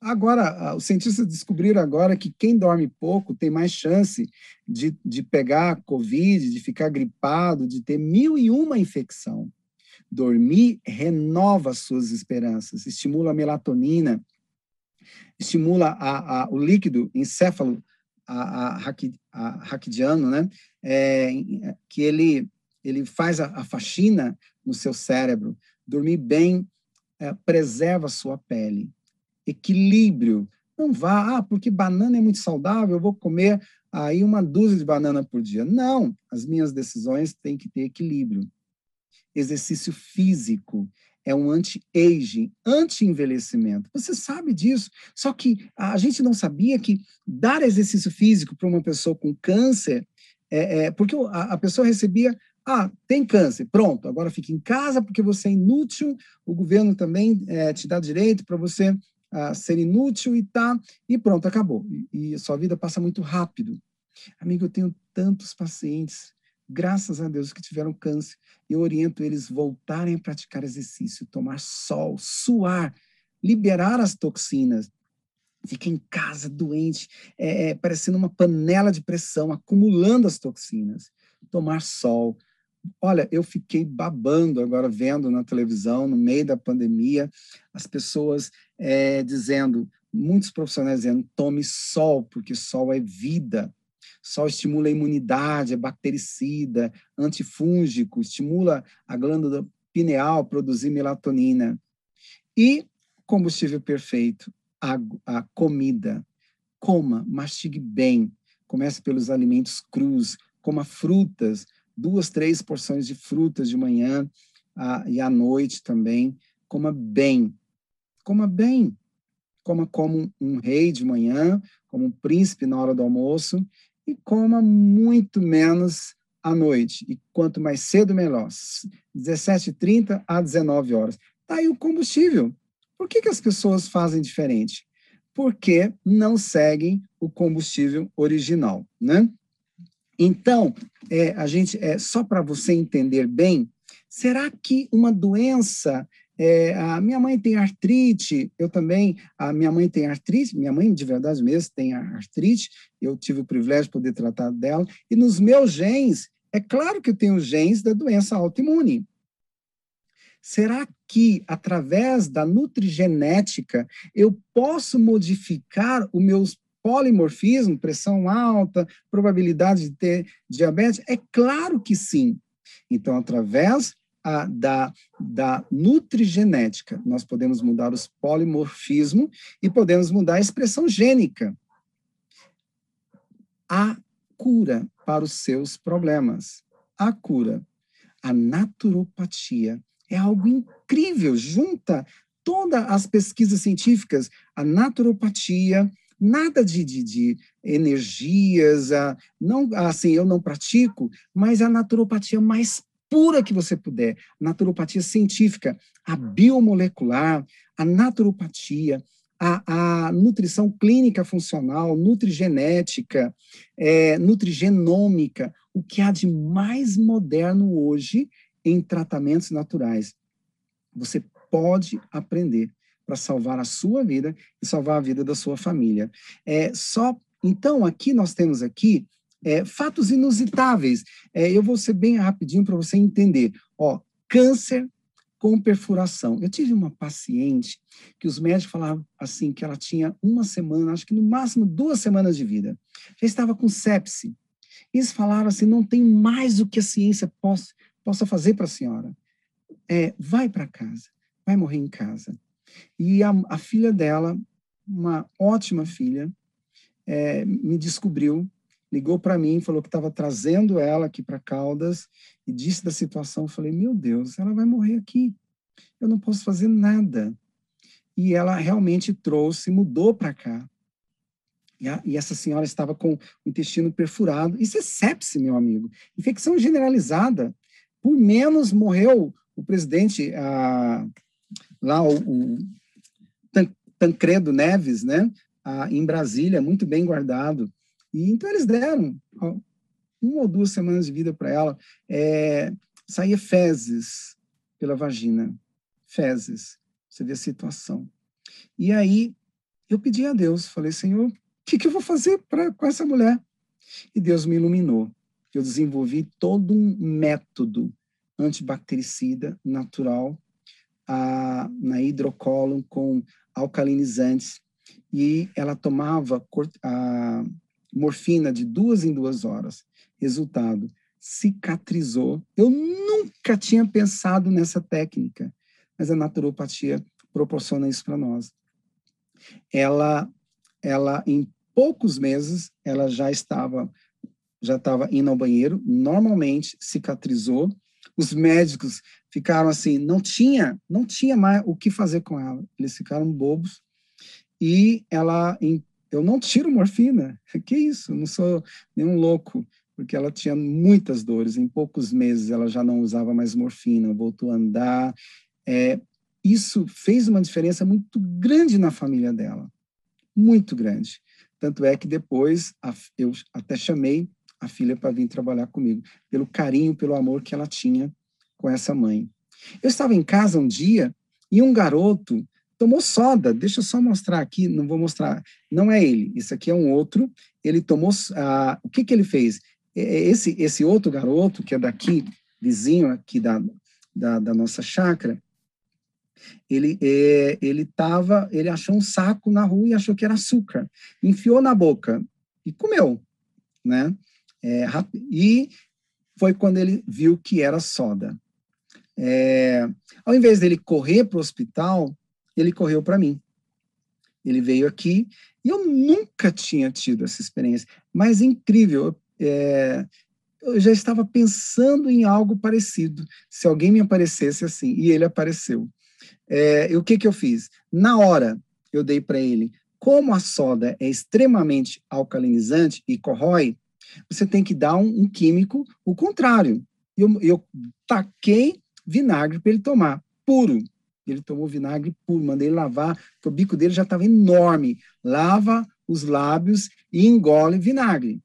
Speaker 1: Agora, os cientistas descobriram agora que quem dorme pouco tem mais chance de, de pegar Covid, de ficar gripado, de ter mil e uma infecção. Dormir renova suas esperanças, estimula a melatonina, estimula a, a, o líquido encéfalo a, raquidiano, né? É, que ele, ele faz a, a faxina no seu cérebro. Dormir bem é, preserva a sua pele equilíbrio. Não vá, ah, porque banana é muito saudável, eu vou comer aí uma dúzia de banana por dia. Não, as minhas decisões têm que ter equilíbrio. Exercício físico é um anti-aging, anti-envelhecimento. Você sabe disso. Só que a gente não sabia que dar exercício físico para uma pessoa com câncer, é, é porque a, a pessoa recebia ah, tem câncer, pronto, agora fica em casa porque você é inútil, o governo também é, te dá direito para você ser inútil e tá, e pronto, acabou. E, e sua vida passa muito rápido. Amigo, eu tenho tantos pacientes, graças a Deus, que tiveram câncer. Eu oriento eles voltarem a praticar exercício, tomar sol, suar, liberar as toxinas. Fica em casa doente, é, é, parecendo uma panela de pressão, acumulando as toxinas. Tomar sol, Olha, eu fiquei babando agora vendo na televisão, no meio da pandemia, as pessoas é, dizendo, muitos profissionais dizendo, tome sol, porque sol é vida. Sol estimula a imunidade, é bactericida, antifúngico, estimula a glândula pineal produzir melatonina. E combustível perfeito, a, a comida. Coma, mastigue bem. Comece pelos alimentos crus, coma frutas, duas, três porções de frutas de manhã e à noite também. Coma bem. Coma bem. Coma como um rei de manhã, como um príncipe na hora do almoço, e coma muito menos à noite. E quanto mais cedo, melhor. 17h30 a 19 horas. Está aí o combustível. Por que, que as pessoas fazem diferente? Porque não seguem o combustível original, né? Então, é, a gente, é, só para você entender bem, será que uma doença é, a minha mãe tem artrite, eu também, a minha mãe tem artrite, minha mãe de verdade mesmo tem artrite, eu tive o privilégio de poder tratar dela, e nos meus genes, é claro que eu tenho genes da doença autoimune. Será que, através da nutrigenética, eu posso modificar o meu polimorfismo, pressão alta, probabilidade de ter diabetes? É claro que sim. Então, através a, da, da nutrigenética, nós podemos mudar os polimorfismos e podemos mudar a expressão gênica. A cura para os seus problemas. A cura. A naturopatia é algo incrível, junta todas as pesquisas científicas, a naturopatia, nada de, de, de energias, a, não assim, eu não pratico, mas a naturopatia mais pura que você puder, naturopatia científica, a biomolecular, a naturopatia, a, a nutrição clínica funcional, nutrigenética, é, nutrigenômica, o que há de mais moderno hoje em tratamentos naturais. Você pode aprender para salvar a sua vida e salvar a vida da sua família. É só então aqui nós temos aqui é, fatos inusitáveis. É, eu vou ser bem rapidinho para você entender. Ó, câncer com perfuração. Eu tive uma paciente que os médicos falavam assim que ela tinha uma semana, acho que no máximo duas semanas de vida. Já estava com sepse. Eles falaram assim, não tem mais o que a ciência possa, possa fazer para a senhora. É, vai para casa, vai morrer em casa. E a, a filha dela, uma ótima filha, é, me descobriu, ligou para mim, falou que estava trazendo ela aqui para Caldas e disse da situação. Eu falei, meu Deus, ela vai morrer aqui. Eu não posso fazer nada. E ela realmente trouxe, mudou para cá. E, a, e, essa senhora estava com o intestino perfurado. Isso é sepse, meu amigo. Infecção generalizada. Por menos morreu o presidente, a, lá o, o Tancredo Neves, né? Ah, em Brasília, muito bem guardado. E então eles deram uma ou duas semanas de vida para ela. É, saía fezes pela vagina, fezes. Você vê a situação. E aí eu pedi a Deus, falei, Senhor, o que, que eu vou fazer pra, com essa mulher? E Deus me iluminou. Eu desenvolvi todo um método antibactericida natural a, na hidrocolon com alcalinizantes e ela tomava a morfina de duas em duas horas. Resultado, cicatrizou. Eu nunca tinha pensado nessa técnica, mas a naturopatia proporciona isso para nós. Ela, ela em poucos meses, ela já estava já estava indo ao banheiro, normalmente cicatrizou. Os médicos ficaram assim, não tinha, não tinha mais o que fazer com ela. Eles ficaram bobos. E ela, eu não tiro morfina. Que isso? Não sou nenhum louco, porque ela tinha muitas dores. Em poucos meses ela já não usava mais morfina, voltou a andar. É, isso fez uma diferença muito grande na família dela, muito grande. Tanto é que depois eu até chamei a filha para vir trabalhar comigo, pelo carinho, pelo amor que ela tinha com essa mãe. Eu estava em casa um dia e um garoto tomou soda. Deixa eu só mostrar aqui, não vou mostrar. Não é ele, isso aqui é um outro. Ele tomou. Ah, o que, que ele fez? Esse, esse outro garoto, que é daqui, vizinho aqui da, da, da nossa chácara, ele é, ele tava, ele achou um saco na rua e achou que era açúcar, enfiou na boca e comeu, né? É, e foi quando ele viu que era soda. É, ao invés dele correr para o hospital, ele correu para mim. Ele veio aqui e eu nunca tinha tido essa experiência, mas incrível. É, eu já estava pensando em algo parecido, se alguém me aparecesse assim, e ele apareceu. É, e o que, que eu fiz? Na hora, eu dei para ele, como a soda é extremamente alcalinizante e corrói, você tem que dar um, um químico o contrário. Eu, eu taquei vinagre para ele tomar, puro. Ele tomou vinagre puro, mandei lavar, porque o bico dele já estava enorme. Lava os lábios e engole vinagre.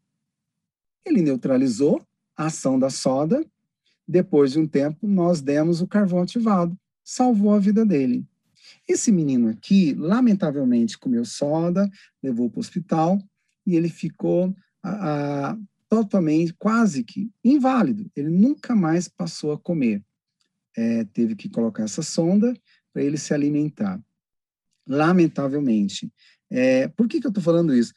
Speaker 1: Ele neutralizou a ação da soda. Depois de um tempo, nós demos o carvão ativado. Salvou a vida dele. Esse menino aqui, lamentavelmente, comeu soda, levou para o hospital e ele ficou totalmente, quase que inválido. Ele nunca mais passou a comer é, teve que colocar essa sonda para ele se alimentar. Lamentavelmente. É, por que, que eu estou falando isso?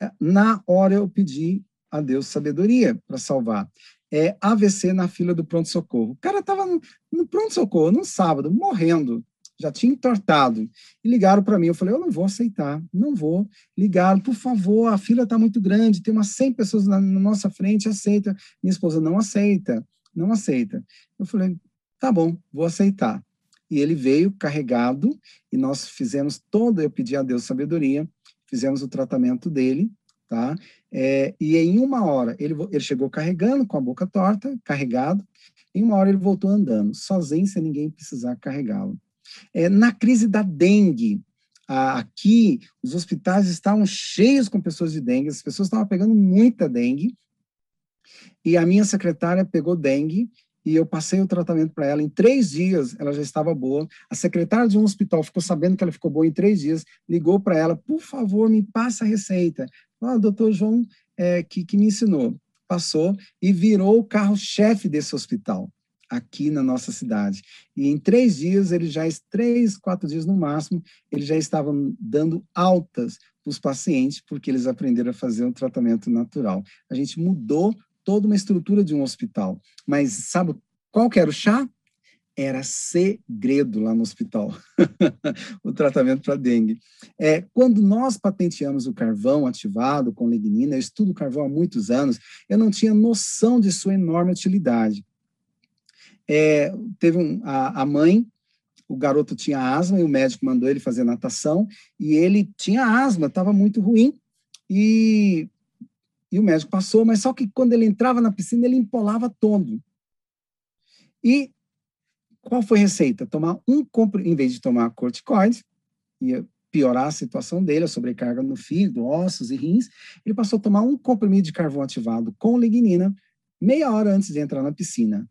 Speaker 1: É, na hora eu pedi a Deus sabedoria para salvar. É AVC na fila do pronto-socorro. O cara estava no, pronto-socorro, no sábado, morrendo, já tinha entortado. E ligaram para mim. Eu falei, eu não vou aceitar, não vou. Ligaram, por favor, a fila está muito grande, tem umas 100 pessoas na, na nossa frente, aceita. Minha esposa não aceita, não aceita. Eu falei, Tá bom, vou aceitar. E ele veio carregado e nós fizemos todo, eu pedi a Deus sabedoria, fizemos o tratamento dele, tá? É, e em uma hora, ele, ele chegou carregando, com a boca torta, carregado, em uma hora ele voltou andando, sozinho, sem ninguém precisar carregá-lo. É, na crise da dengue, aqui, os hospitais estavam cheios com pessoas de dengue, as pessoas estavam pegando muita dengue, e a minha secretária pegou dengue e eu passei o tratamento para ela. Em três dias, ela já estava boa. A secretária de um hospital ficou sabendo que ela ficou boa em três dias, ligou para ela, por favor, me passa a receita. Ah, doutor João, é, que, que me ensinou. Passou e virou o carro-chefe desse hospital, aqui na nossa cidade. E em três dias, ele já, três, quatro dias no máximo, eles já estavam dando altas para os pacientes, porque eles aprenderam a fazer um tratamento natural. A gente mudou toda uma estrutura de um hospital. Mas sabe qual que era o chá? Era segredo lá no hospital, o tratamento para dengue. É, quando nós patenteamos o carvão ativado com lignina, eu estudo carvão há muitos anos, eu não tinha noção de sua enorme utilidade. É, teve um, a, a mãe o garoto tinha asma e o médico mandou ele fazer natação e ele tinha asma, estava muito ruim e e o médico passou, mas só que quando ele entrava na piscina, ele empolava todo. E qual foi a receita? Tomar um em vez de tomar corticoide, ia piorar a situação dele, a sobrecarga no fígado, ossos e rins, ele passou a tomar um comprimido de carvão ativado com lignina meia hora antes de entrar na piscina.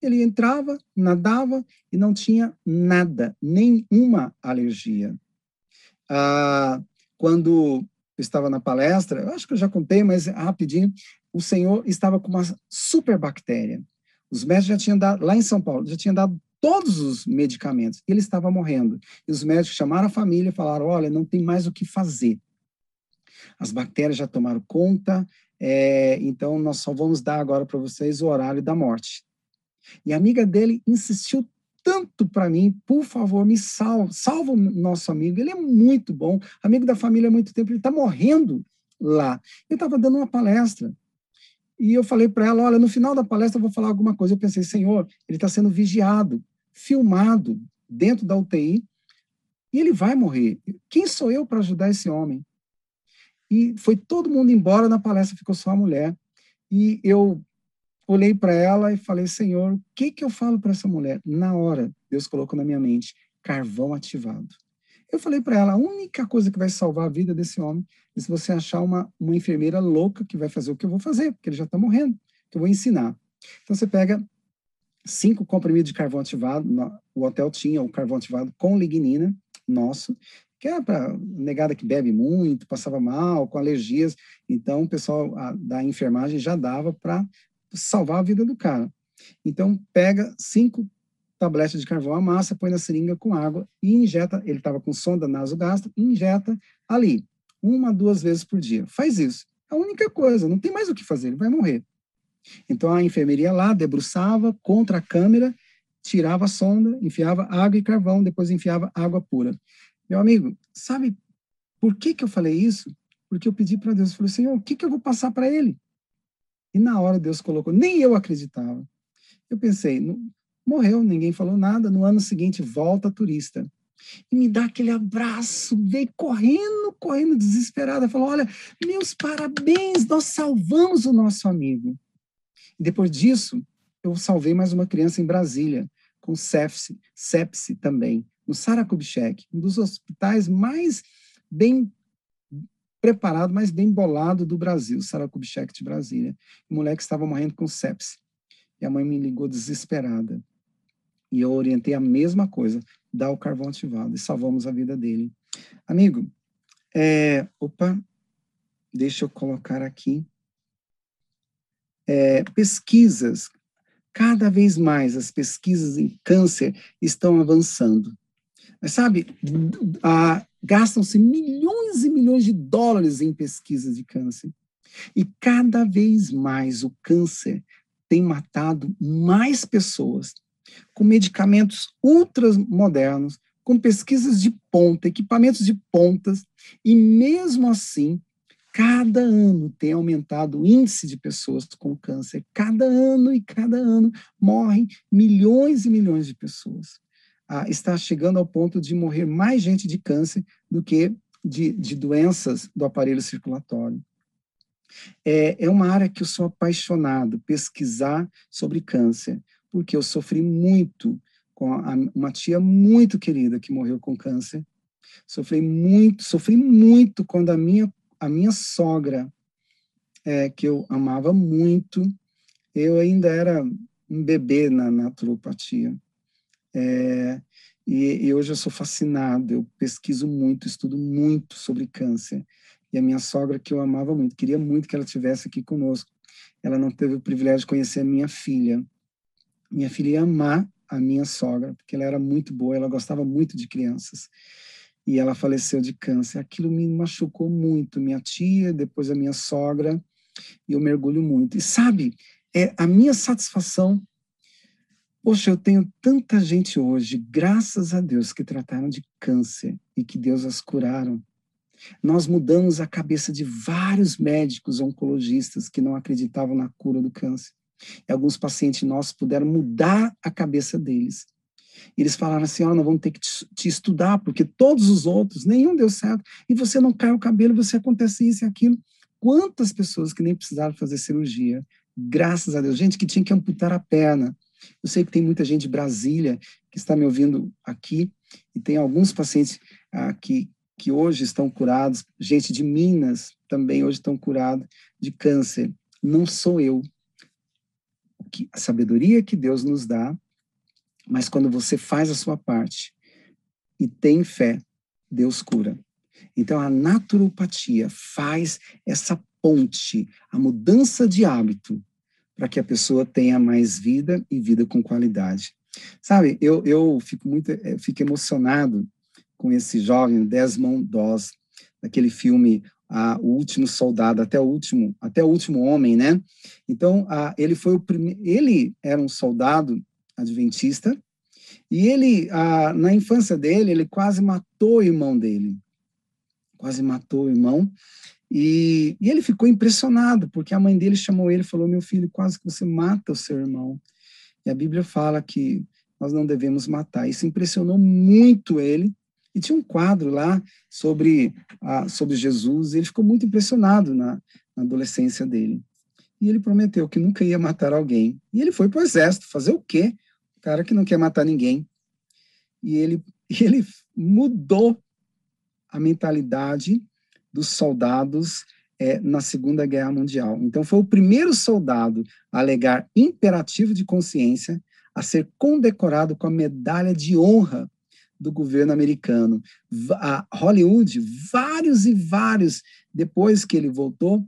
Speaker 1: Ele entrava, nadava e não tinha nada, nenhuma alergia. Ah, quando eu estava na palestra, eu acho que eu já contei, mas rapidinho, o senhor estava com uma super bactéria. Os médicos já tinham dado, lá em São Paulo, já tinham dado todos os medicamentos, e ele estava morrendo. E os médicos chamaram a família e falaram: olha, não tem mais o que fazer. As bactérias já tomaram conta, é, então nós só vamos dar agora para vocês o horário da morte. E a amiga dele insistiu tanto para mim, por favor, me salva, salva o nosso amigo, ele é muito bom, amigo da família há muito tempo, ele está morrendo lá. Eu estava dando uma palestra, e eu falei para ela, olha, no final da palestra eu vou falar alguma coisa. Eu pensei, Senhor, ele está sendo vigiado, filmado dentro da UTI, e ele vai morrer. Quem sou eu para ajudar esse homem? E foi todo mundo embora na palestra, ficou só a mulher. E eu olhei para ela e falei, Senhor, o que, que eu falo para essa mulher? Na hora, Deus colocou na minha mente, carvão ativado. Eu falei para ela, a única coisa que vai salvar a vida desse homem é se você achar uma, uma enfermeira louca que vai fazer o que eu vou fazer, porque ele já está morrendo, que eu vou ensinar. Então você pega cinco comprimidos de carvão ativado, o hotel tinha o carvão ativado com lignina, nosso, que era para negada que bebe muito, passava mal, com alergias. Então, o pessoal da enfermagem já dava para salvar a vida do cara. Então, pega cinco tabletes de carvão, amassa, põe na seringa com água e injeta. Ele estava com sonda nasogástrica, injeta ali, uma, duas vezes por dia. Faz isso. É a única coisa, não tem mais o que fazer, ele vai morrer. Então, a enfermeria lá debruçava contra a câmera tirava a sonda, enfiava água e carvão, depois enfiava água pura. Meu amigo, sabe por que, que eu falei isso? Porque eu pedi para Deus, eu falei, Senhor, o que, que eu vou passar para ele? E na hora Deus colocou, nem eu acreditava. Eu pensei, morreu, ninguém falou nada, no ano seguinte volta turista. E me dá aquele abraço, veio correndo, correndo, desesperada, falou, olha, meus parabéns, nós salvamos o nosso amigo. E depois disso, eu salvei mais uma criança em Brasília, com sepse, sepse também, no Sarakubchek, um dos hospitais mais bem preparado, mais bem bolado do Brasil, Sarakubchek de Brasília. O moleque estava morrendo com sepse. E a mãe me ligou desesperada. E eu orientei a mesma coisa, dar o carvão ativado, e salvamos a vida dele. Amigo, é, opa, deixa eu colocar aqui. É, pesquisas cada vez mais as pesquisas em câncer estão avançando. Mas sabe, gastam-se milhões e milhões de dólares em pesquisas de câncer. E cada vez mais o câncer tem matado mais pessoas com medicamentos ultramodernos, com pesquisas de ponta, equipamentos de pontas, e mesmo assim cada ano tem aumentado o índice de pessoas com câncer. Cada ano e cada ano morrem milhões e milhões de pessoas. Ah, está chegando ao ponto de morrer mais gente de câncer do que de, de doenças do aparelho circulatório. É, é uma área que eu sou apaixonado, pesquisar sobre câncer, porque eu sofri muito com a, uma tia muito querida que morreu com câncer. Sofri muito, sofri muito quando a minha a minha sogra, é, que eu amava muito, eu ainda era um bebê na naturopatia. É, e, e, hoje eu sou fascinado, eu pesquiso muito, estudo muito sobre câncer. E a minha sogra, que eu amava muito, queria muito que ela estivesse aqui conosco, ela não teve o privilégio de conhecer a minha filha. Minha filha ia amar a minha sogra, porque ela era muito boa, ela gostava muito de crianças e ela faleceu de câncer. Aquilo me machucou muito, minha tia, depois a minha sogra, e eu mergulho muito. E sabe, é a minha satisfação. Poxa, eu tenho tanta gente hoje, graças a Deus, que trataram de câncer e que Deus as curaram. Nós mudamos a cabeça de vários médicos oncologistas que não acreditavam na cura do câncer. E alguns pacientes nossos puderam mudar a cabeça deles e eles falaram assim: ó, oh, nós vamos ter que te, estudar, porque todos os outros, nenhum deu certo, e você não cai o cabelo, você acontece isso e aquilo. Quantas pessoas que nem precisaram fazer cirurgia, graças a Deus, gente que tinha que amputar a perna. Eu sei que tem muita gente de Brasília que está me ouvindo aqui, e tem alguns pacientes ah, que, que hoje estão curados, gente de Minas também hoje estão curados de câncer. Não sou eu. A sabedoria que Deus nos dá mas quando você faz a sua parte e tem fé, Deus cura. Então a naturopatia faz essa ponte, a mudança de hábito, para que a pessoa tenha mais vida e vida com qualidade. Sabe, eu, eu fico muito eu eh, fico emocionado com esse jovem Desmond Doss, daquele filme ah, O Último Soldado, até o último, até o último homem, né? Então, ah, ele foi o primeiro, ele era um soldado adventista, e ele, ah, na infância dele, ele quase matou o irmão dele. Quase matou o irmão. E, e ele ficou impressionado, porque a mãe dele chamou ele e falou: Meu filho, quase que você mata o seu irmão. E a Bíblia fala que nós não devemos matar. Isso impressionou muito ele. E tinha um quadro lá sobre, ah, sobre Jesus, ele ficou muito impressionado na, na adolescência dele. E ele prometeu que nunca ia matar alguém. E ele foi para o exército. Fazer o quê? cara que não quer matar ninguém. E ele, ele mudou a mentalidade dos soldados é, na Segunda Guerra Mundial. Então, foi o primeiro soldado a alegar imperativo de consciência a ser condecorado com a medalha de honra do governo americano. A Hollywood, vários e vários, depois que ele voltou,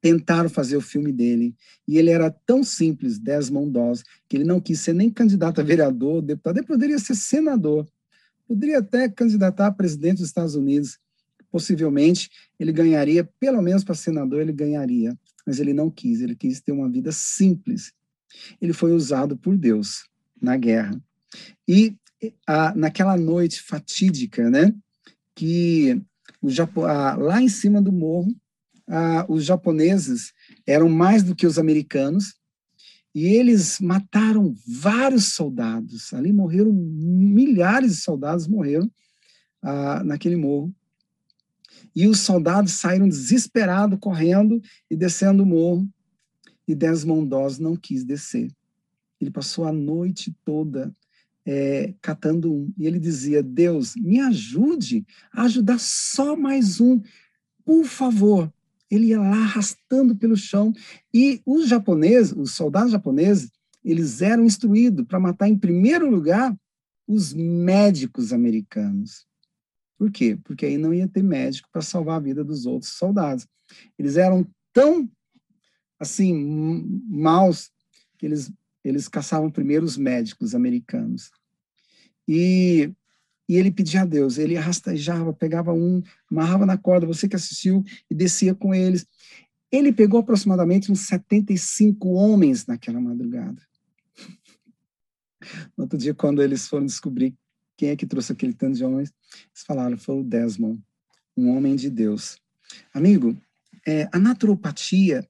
Speaker 1: tentaram fazer o filme dele. E ele era tão simples, Desmond Doss, que ele não quis ser nem candidato a vereador, deputado, ele poderia ser senador. Poderia até candidatar a presidente dos Estados Unidos. Possivelmente ele ganharia, pelo menos para senador, ele ganharia. Mas ele não quis, ele quis ter uma vida simples. Ele foi usado por Deus na guerra. E a, naquela noite fatídica, né, que o Japão, a, lá em cima do morro, ah, os japoneses eram mais do que os americanos, e eles mataram vários soldados. Ali morreram milhares de soldados morreram naquele morro. E os soldados saíram desesperados, correndo e descendo o morro. E Desmond Doss não quis descer. Ele passou a noite toda é, catando um. E ele dizia: Deus, me ajude a ajudar só mais um. Por favor, ele ia lá arrastando pelo chão. E os japoneses, os soldados japoneses, eles eram instruídos para matar, em primeiro lugar, os médicos americanos. Por quê? Porque aí não ia ter médico para salvar a vida dos outros soldados. Eles eram tão, assim, maus, que eles, eles caçavam primeiro os médicos americanos. E e ele pedia a Deus, ele arrastejava, pegava um, amarrava na corda, você que assistiu, e descia com eles. Ele pegou aproximadamente uns 75 homens naquela madrugada. No outro dia, quando eles foram descobrir quem é que trouxe aquele tanto de homens, eles falaram, foi o Desmond, um homem de Deus. Amigo, é, a naturopatia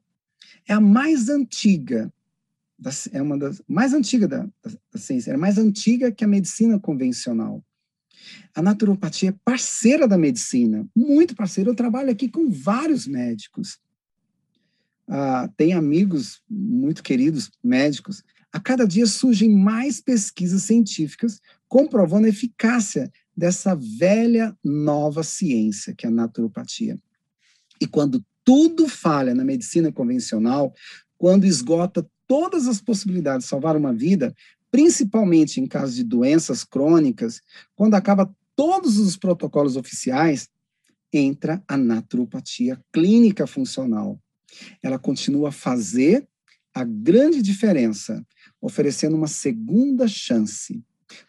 Speaker 1: é a mais antiga, é uma das mais antigas da, da, da ciência, é mais antiga que a medicina convencional. A naturopatia é parceira da medicina, muito parceira. Eu trabalho aqui com vários médicos. Ah, tem amigos muito queridos, médicos. A cada dia surgem mais pesquisas científicas comprovando a eficácia dessa velha nova ciência que é a naturopatia. E quando tudo falha na medicina convencional, quando esgota todas as possibilidades de salvar uma vida, principalmente em caso de doenças crônicas, quando acaba todos os protocolos oficiais, entra a naturopatia clínica funcional. Ela continua a fazer a grande diferença, oferecendo uma segunda chance.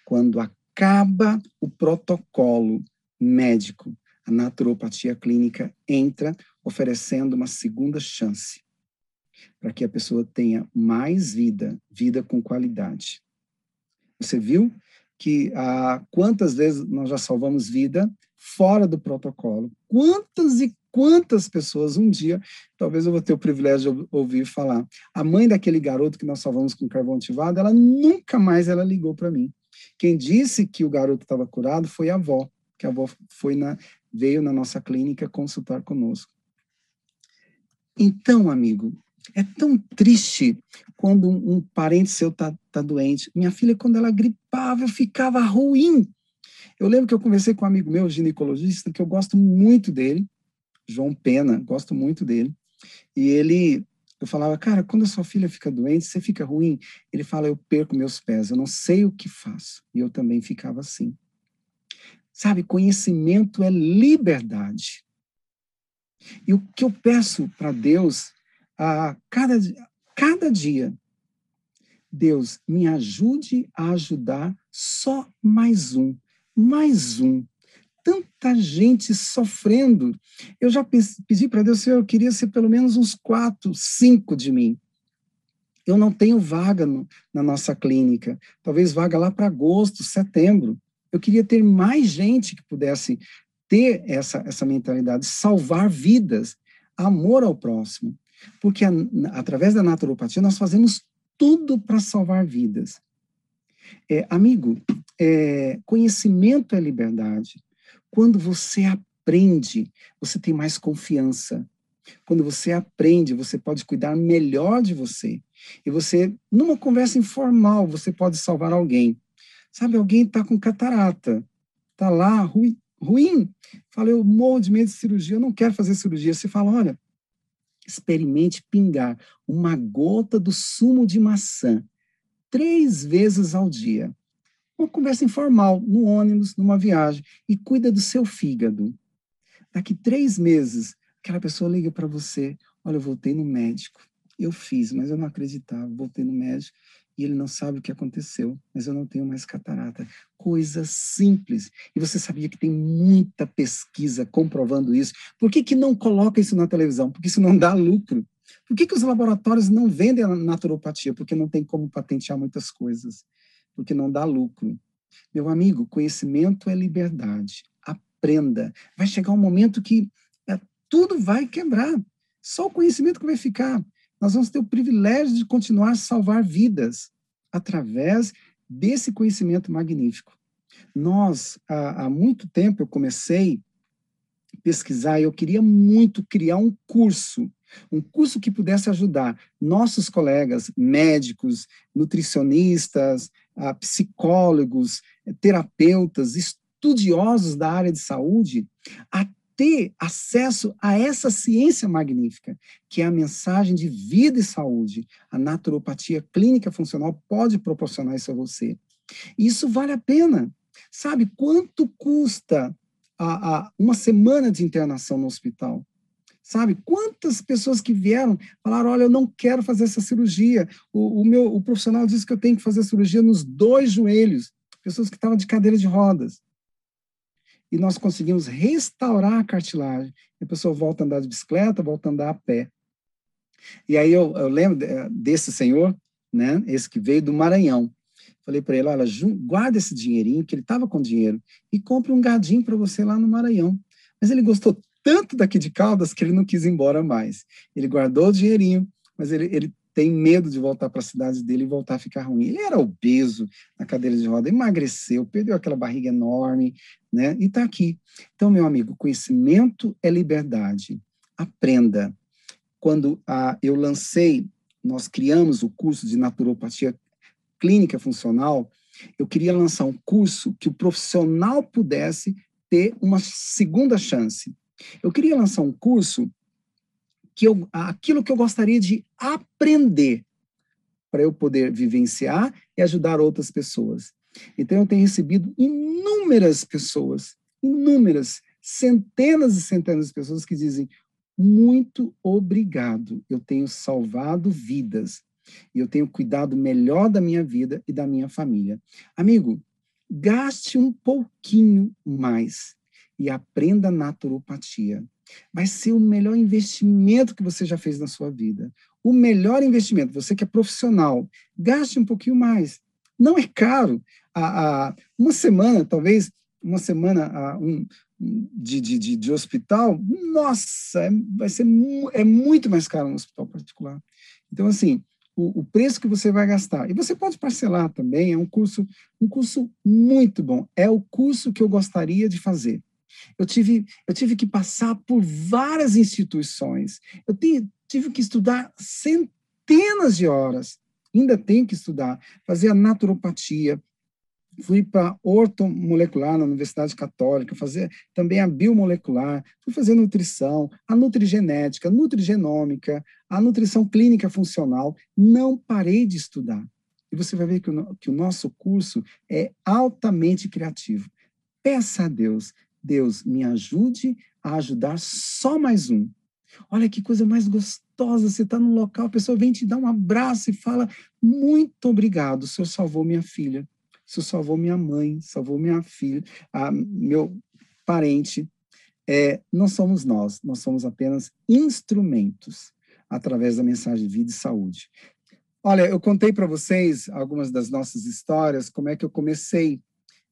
Speaker 1: Quando acaba o protocolo médico, a naturopatia clínica entra oferecendo uma segunda chance para que a pessoa tenha mais vida, vida com qualidade. Você viu que ah, quantas vezes nós já salvamos vida fora do protocolo? Quantas e quantas pessoas um dia, talvez eu vou ter o privilégio de ouvir falar, a mãe daquele garoto que nós salvamos com carvão ativado, ela nunca mais ela ligou para mim. Quem disse que o garoto estava curado foi a avó, que a avó foi na, veio na nossa clínica consultar conosco. Então, amigo, é tão triste quando um, um parente seu está tá doente. Minha filha, quando ela gripava, eu ficava ruim. Eu lembro que eu conversei com um amigo meu, ginecologista, que eu gosto muito dele, João Pena, gosto muito dele. E ele, eu falava, cara, quando a sua filha fica doente, você fica ruim? Ele fala, eu perco meus pés, eu não sei o que faço. E eu também ficava assim. Sabe, conhecimento é liberdade. E o que eu peço para Deus a cada, cada dia, Deus, me ajude a ajudar só mais um, mais um. Tanta gente sofrendo. Eu já pedi para Deus, Senhor, eu queria ser pelo menos uns quatro, cinco de mim. Eu não tenho vaga no, na nossa clínica, talvez vaga lá para agosto, setembro. Eu queria ter mais gente que pudesse ter essa, essa mentalidade, salvar vidas, amor ao próximo. Porque a, através da naturopatia nós fazemos tudo para salvar vidas. É, amigo, é, conhecimento é liberdade. Quando você aprende, você tem mais confiança. Quando você aprende, você pode cuidar melhor de você. E você, numa conversa informal, você pode salvar alguém. Sabe, alguém está com catarata, está lá ruim. Fala, eu morro de medo de cirurgia, eu não quero fazer cirurgia. Você fala, olha, experimente pingar uma gota do sumo de maçã três vezes ao dia. Uma conversa informal, no ônibus, numa viagem, e cuida do seu fígado. Daqui três meses, aquela pessoa liga para você: Olha, eu voltei no médico. Eu fiz, mas eu não acreditava. Voltei no médico e ele não sabe o que aconteceu, mas eu não tenho mais catarata. Coisa simples. E você sabia que tem muita pesquisa comprovando isso. Por que, que não coloca isso na televisão? Porque isso não dá lucro. Por que, que os laboratórios não vendem a naturopatia? Porque não tem como patentear muitas coisas. Porque não dá lucro. Meu amigo, conhecimento é liberdade. Aprenda. Vai chegar um momento que é, tudo vai quebrar. Só o conhecimento que vai ficar nós vamos ter o privilégio de continuar a salvar vidas através desse conhecimento magnífico. Nós, há, há muito tempo, eu comecei a pesquisar e eu queria muito criar um curso, um curso que pudesse ajudar nossos colegas médicos, nutricionistas, psicólogos, terapeutas, estudiosos da área de saúde a ter acesso a essa ciência magnífica, que é a mensagem de vida e saúde. A naturopatia clínica funcional pode proporcionar isso a você. Isso vale a pena. Sabe quanto custa a, a uma semana de internação no hospital? Sabe quantas pessoas que vieram falaram: Olha, eu não quero fazer essa cirurgia. O, o meu o profissional disse que eu tenho que fazer cirurgia nos dois joelhos. Pessoas que estavam de cadeira de rodas e nós conseguimos restaurar a cartilagem. a pessoa volta a andar de bicicleta, volta a andar a pé. E aí eu, eu lembro desse senhor, né, esse que veio do Maranhão. Falei para ele, olha, guarda esse dinheirinho, que ele estava com dinheiro, e compre um gadinho para você lá no Maranhão. Mas ele gostou tanto daqui de Caldas que ele não quis ir embora mais. Ele guardou o dinheirinho, mas ele, ele tem medo de voltar para a cidade dele e voltar a ficar ruim. Ele era obeso na cadeira de roda, emagreceu, perdeu aquela barriga enorme, né? E está aqui. Então, meu amigo, conhecimento é liberdade. Aprenda. Quando ah, eu lancei, nós criamos o curso de naturopatia clínica funcional, eu queria lançar um curso que o profissional pudesse ter uma segunda chance. Eu queria lançar um curso que eu, aquilo que eu gostaria de aprender para eu poder vivenciar e ajudar outras pessoas. Então, eu tenho recebido inúmeras pessoas, inúmeras, centenas e centenas de pessoas que dizem: muito obrigado, eu tenho salvado vidas e eu tenho cuidado melhor da minha vida e da minha família. Amigo, gaste um pouquinho mais e aprenda naturopatia vai ser o melhor investimento que você já fez na sua vida. O melhor investimento, você que é profissional, gaste um pouquinho mais. Não é caro. A, a uma semana, talvez, uma semana a, um, de, de, de, hospital, nossa, é, vai ser é muito mais caro no hospital particular. Então, assim, o, o, preço que você vai gastar. E você pode parcelar também, é um curso, um curso muito bom. É o curso que eu gostaria de fazer. Eu tive, eu tive que passar por várias instituições. Eu tive, que estudar centenas de horas. Ainda tenho que estudar, fazer a naturopatia. Fui para ortomolecular na Universidade Católica, fazer também a biomolecular, fui fazer nutrição, a nutrigenética, a nutrigenômica, a nutrição clínica funcional. Não parei de estudar. E você vai ver que o, que o nosso curso é altamente criativo. Peça a Deus Deus, me ajude a ajudar só mais um. Olha que coisa mais gostosa, você está num local, a pessoa vem te dar um abraço e fala: Muito obrigado, o senhor salvou minha filha, o senhor salvou minha mãe, salvou minha filha, a, meu parente. É, não somos nós, nós somos apenas instrumentos através da mensagem de vida e saúde. Olha, eu contei para vocês algumas das nossas histórias, como é que eu comecei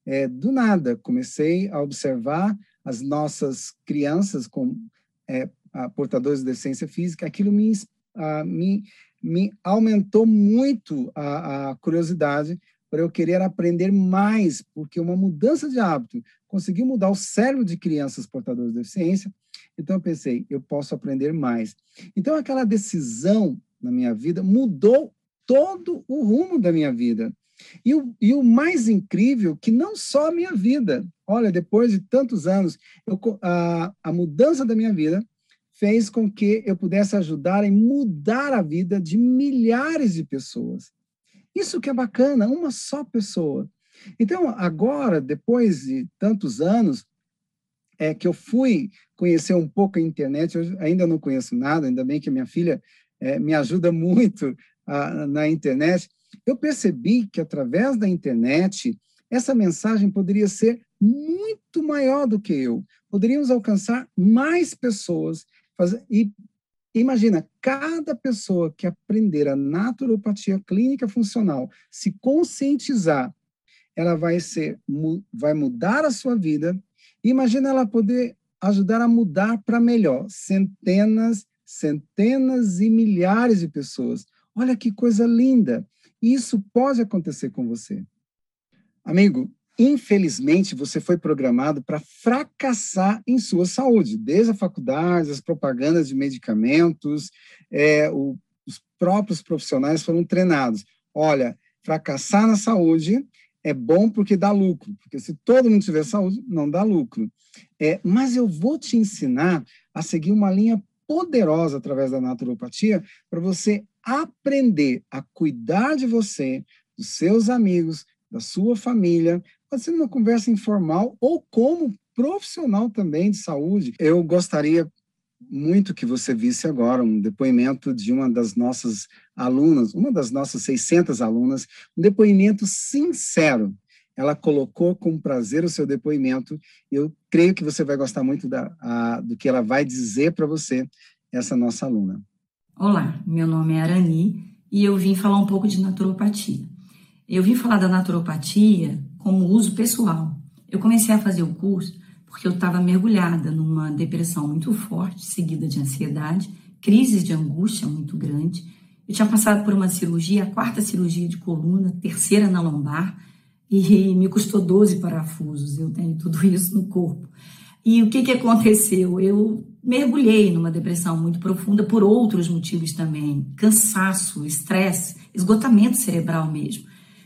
Speaker 1: é, do nada, comecei a observar as nossas crianças com é, portadores de deficiência física, aquilo me, a, me, me aumentou muito a, a curiosidade para eu querer aprender mais, porque uma mudança de hábito conseguiu mudar o cérebro de crianças portadoras de deficiência. Então eu pensei, eu posso aprender mais. Então aquela decisão na minha vida mudou todo o rumo da minha vida. E o, e o mais incrível, que não só a minha vida, olha, depois de tantos anos, eu, a, a mudança da minha vida fez com que eu pudesse ajudar em mudar a vida de milhares de pessoas. Isso que é bacana, uma só pessoa. Então, agora, depois de tantos anos, é que eu fui conhecer um pouco a internet, eu ainda não conheço nada, ainda bem que minha filha é, me ajuda muito a, na internet, eu percebi que através da internet, essa mensagem poderia ser muito maior do que eu. Poderíamos alcançar mais pessoas. Fazer, e imagina, cada pessoa que aprender a naturopatia clínica funcional, se conscientizar, ela vai ser, vai mudar a sua vida. Imagina ela poder ajudar a mudar para melhor centenas, centenas e milhares de pessoas. Olha que coisa linda! Isso pode acontecer com você. Amigo, infelizmente você foi programado para fracassar em sua saúde, desde a faculdade, as propagandas de medicamentos, é, o, os próprios profissionais foram treinados. Olha, fracassar na saúde é bom porque dá lucro, porque se todo mundo tiver saúde, não dá lucro. É, mas eu vou te ensinar a seguir uma linha poderosa através da naturopatia para você aprender a cuidar de você, dos seus amigos, da sua família, pode ser numa conversa informal ou como profissional também de saúde. Eu gostaria muito que você visse agora um depoimento de uma das nossas alunas, uma das nossas 600 alunas, um depoimento sincero. Ela colocou com prazer o seu depoimento. Eu creio que você vai gostar muito da, a, do que ela vai dizer para você, essa nossa aluna.
Speaker 2: Olá, meu nome é Arani e eu vim falar um pouco de naturopatia. Eu vim falar da naturopatia como uso pessoal. Eu comecei a fazer o curso porque eu estava mergulhada numa depressão muito forte, seguida de ansiedade, crises de angústia muito grande. Eu tinha passado por uma cirurgia, a quarta cirurgia de coluna, terceira na lombar, e me custou 12 parafusos. Eu tenho tudo isso no corpo. E o que, que aconteceu? Eu mergulhei numa depressão muito profunda por outros motivos também: cansaço, estresse, esgotamento cerebral mesmo.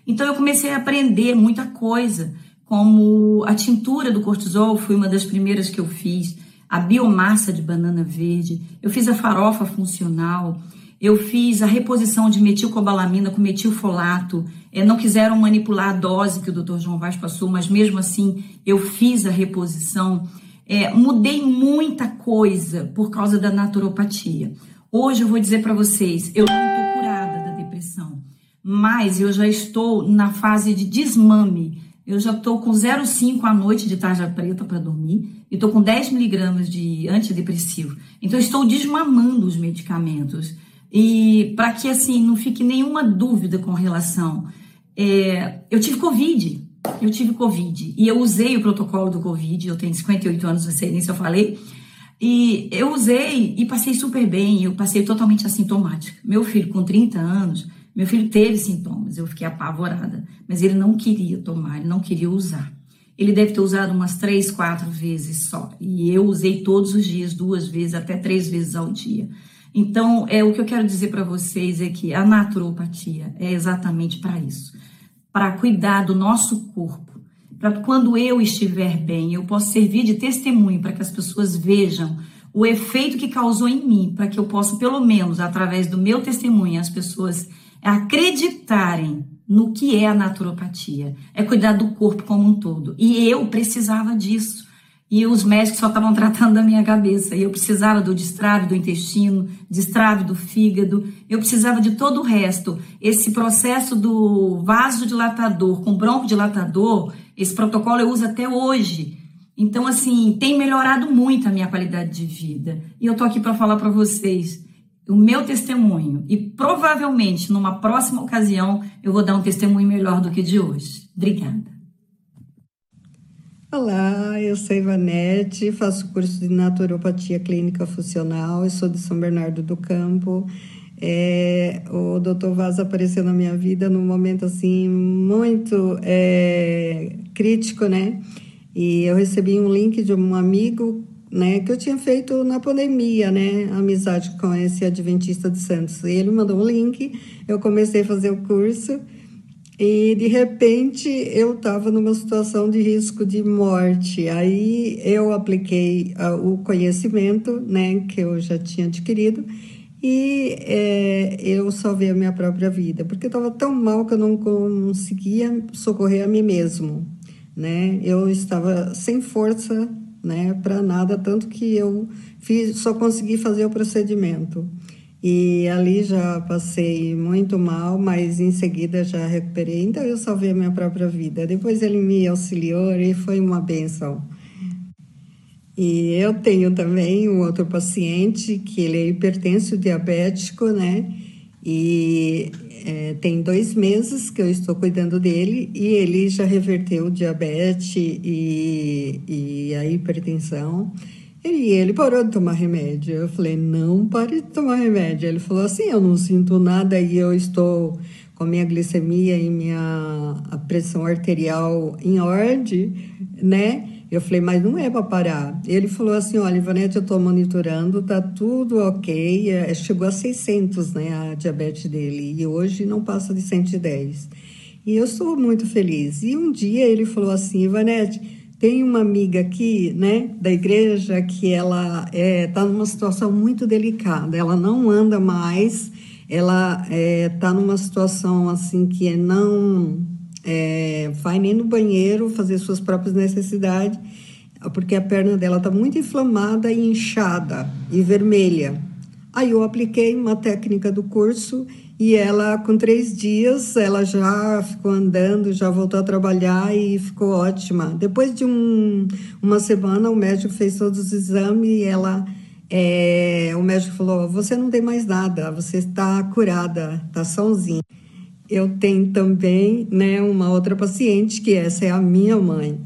Speaker 2: Então eu comecei a aprender muita coisa, como a tintura do cortisol foi uma das primeiras que eu fiz, a biomassa de banana verde, eu fiz a farofa funcional, eu fiz a reposição de metilcobalamina com metilfolato. É, não quiseram manipular a dose que o Dr. João Vaz passou, mas mesmo assim eu fiz a reposição. É, mudei muita coisa por causa da naturopatia. Hoje eu vou dizer para vocês, eu não estou curada da depressão, mas eu já estou na fase de desmame. Eu já estou com 0,5 à noite de tarja preta para dormir e estou com 10 miligramas de antidepressivo. Então, estou desmamando os medicamentos. E para que, assim, não fique nenhuma dúvida com relação. É, eu tive Covid, eu tive Covid e eu usei o protocolo do Covid, eu tenho 58 anos, não sei nem se eu falei, e eu usei e passei super bem, eu passei totalmente assintomática. Meu filho, com 30 anos, meu filho teve sintomas, eu fiquei apavorada, mas ele não queria tomar, ele não queria usar. Ele deve ter usado umas três, quatro vezes só, e eu usei todos os dias, duas vezes, até três vezes ao dia. Então, é o que eu quero dizer para vocês é que a naturopatia é exatamente para isso para cuidar do nosso corpo, para quando eu estiver bem, eu possa servir de testemunho para que as pessoas vejam o efeito que causou em mim, para que eu possa, pelo menos através do meu testemunho, as pessoas acreditarem no que é a naturopatia, é cuidar do corpo como um todo. E eu precisava disso e os médicos só estavam tratando da minha cabeça. E eu precisava do destrave do intestino, destrave do fígado, eu precisava de todo o resto. Esse processo do vasodilatador com broncodilatador, esse protocolo eu uso até hoje. Então, assim, tem melhorado muito a minha qualidade de vida. E eu tô aqui para falar para vocês o meu testemunho. E provavelmente, numa próxima ocasião, eu vou dar um testemunho melhor do que de hoje. Obrigada.
Speaker 3: Olá, eu sou Ivanete, faço curso de naturopatia clínica funcional, eu sou de São Bernardo do Campo. É, o Dr. Vaz apareceu na minha vida num momento assim muito é, crítico, né? E eu recebi um link de um amigo, né, que eu tinha feito na pandemia, né, amizade com esse adventista de Santos. E ele mandou um link, eu comecei a fazer o curso E de repente eu estava numa situação de risco de morte. Aí eu apliquei uh, o conhecimento, né, que eu já tinha adquirido e é, eu salvei a minha própria vida, porque eu estava tão mal que eu não conseguia socorrer a mim mesmo, né? Eu estava sem força, né, para nada, tanto que eu fiz, só consegui fazer o procedimento. E ali já passei muito mal, mas em seguida já recuperei. Então eu salvei a minha própria vida. Depois ele me auxiliou e foi uma benção. E eu tenho também um outro paciente que ele é hipertenso diabético, né? E é, tem dois meses que eu estou cuidando dele e ele já reverteu o diabetes e, e a hipertensão. E ele parou de tomar remédio. Eu falei, não pare de tomar remédio. Ele falou assim, eu não sinto nada e eu estou com minha glicemia e minha pressão arterial em ordem, né? Eu falei, mas não é para parar. Ele falou assim, olha, Ivanete, eu estou monitorando, tá tudo ok. É, chegou a 600, né, a diabetes dele, e hoje não passa de 110. E eu estou muito feliz. E um dia ele falou assim, Ivanete, tem uma amiga aqui, né, da igreja, que ela está é, tá numa situação muito delicada. Ela não anda mais, ela está é, tá numa situação assim que não é, vai nem no banheiro fazer suas próprias necessidades, porque a perna dela está muito inflamada e inchada e vermelha. Aí eu apliquei uma técnica do curso e ela, com três dias, ela já ficou andando, já voltou a trabalhar e ficou ótima. Depois de um, uma semana, o médico fez todos os exames e ela, é, o médico falou: Você não tem mais nada, você está curada, está sãozinha. Eu tenho também né, uma outra paciente, que essa é a minha mãe.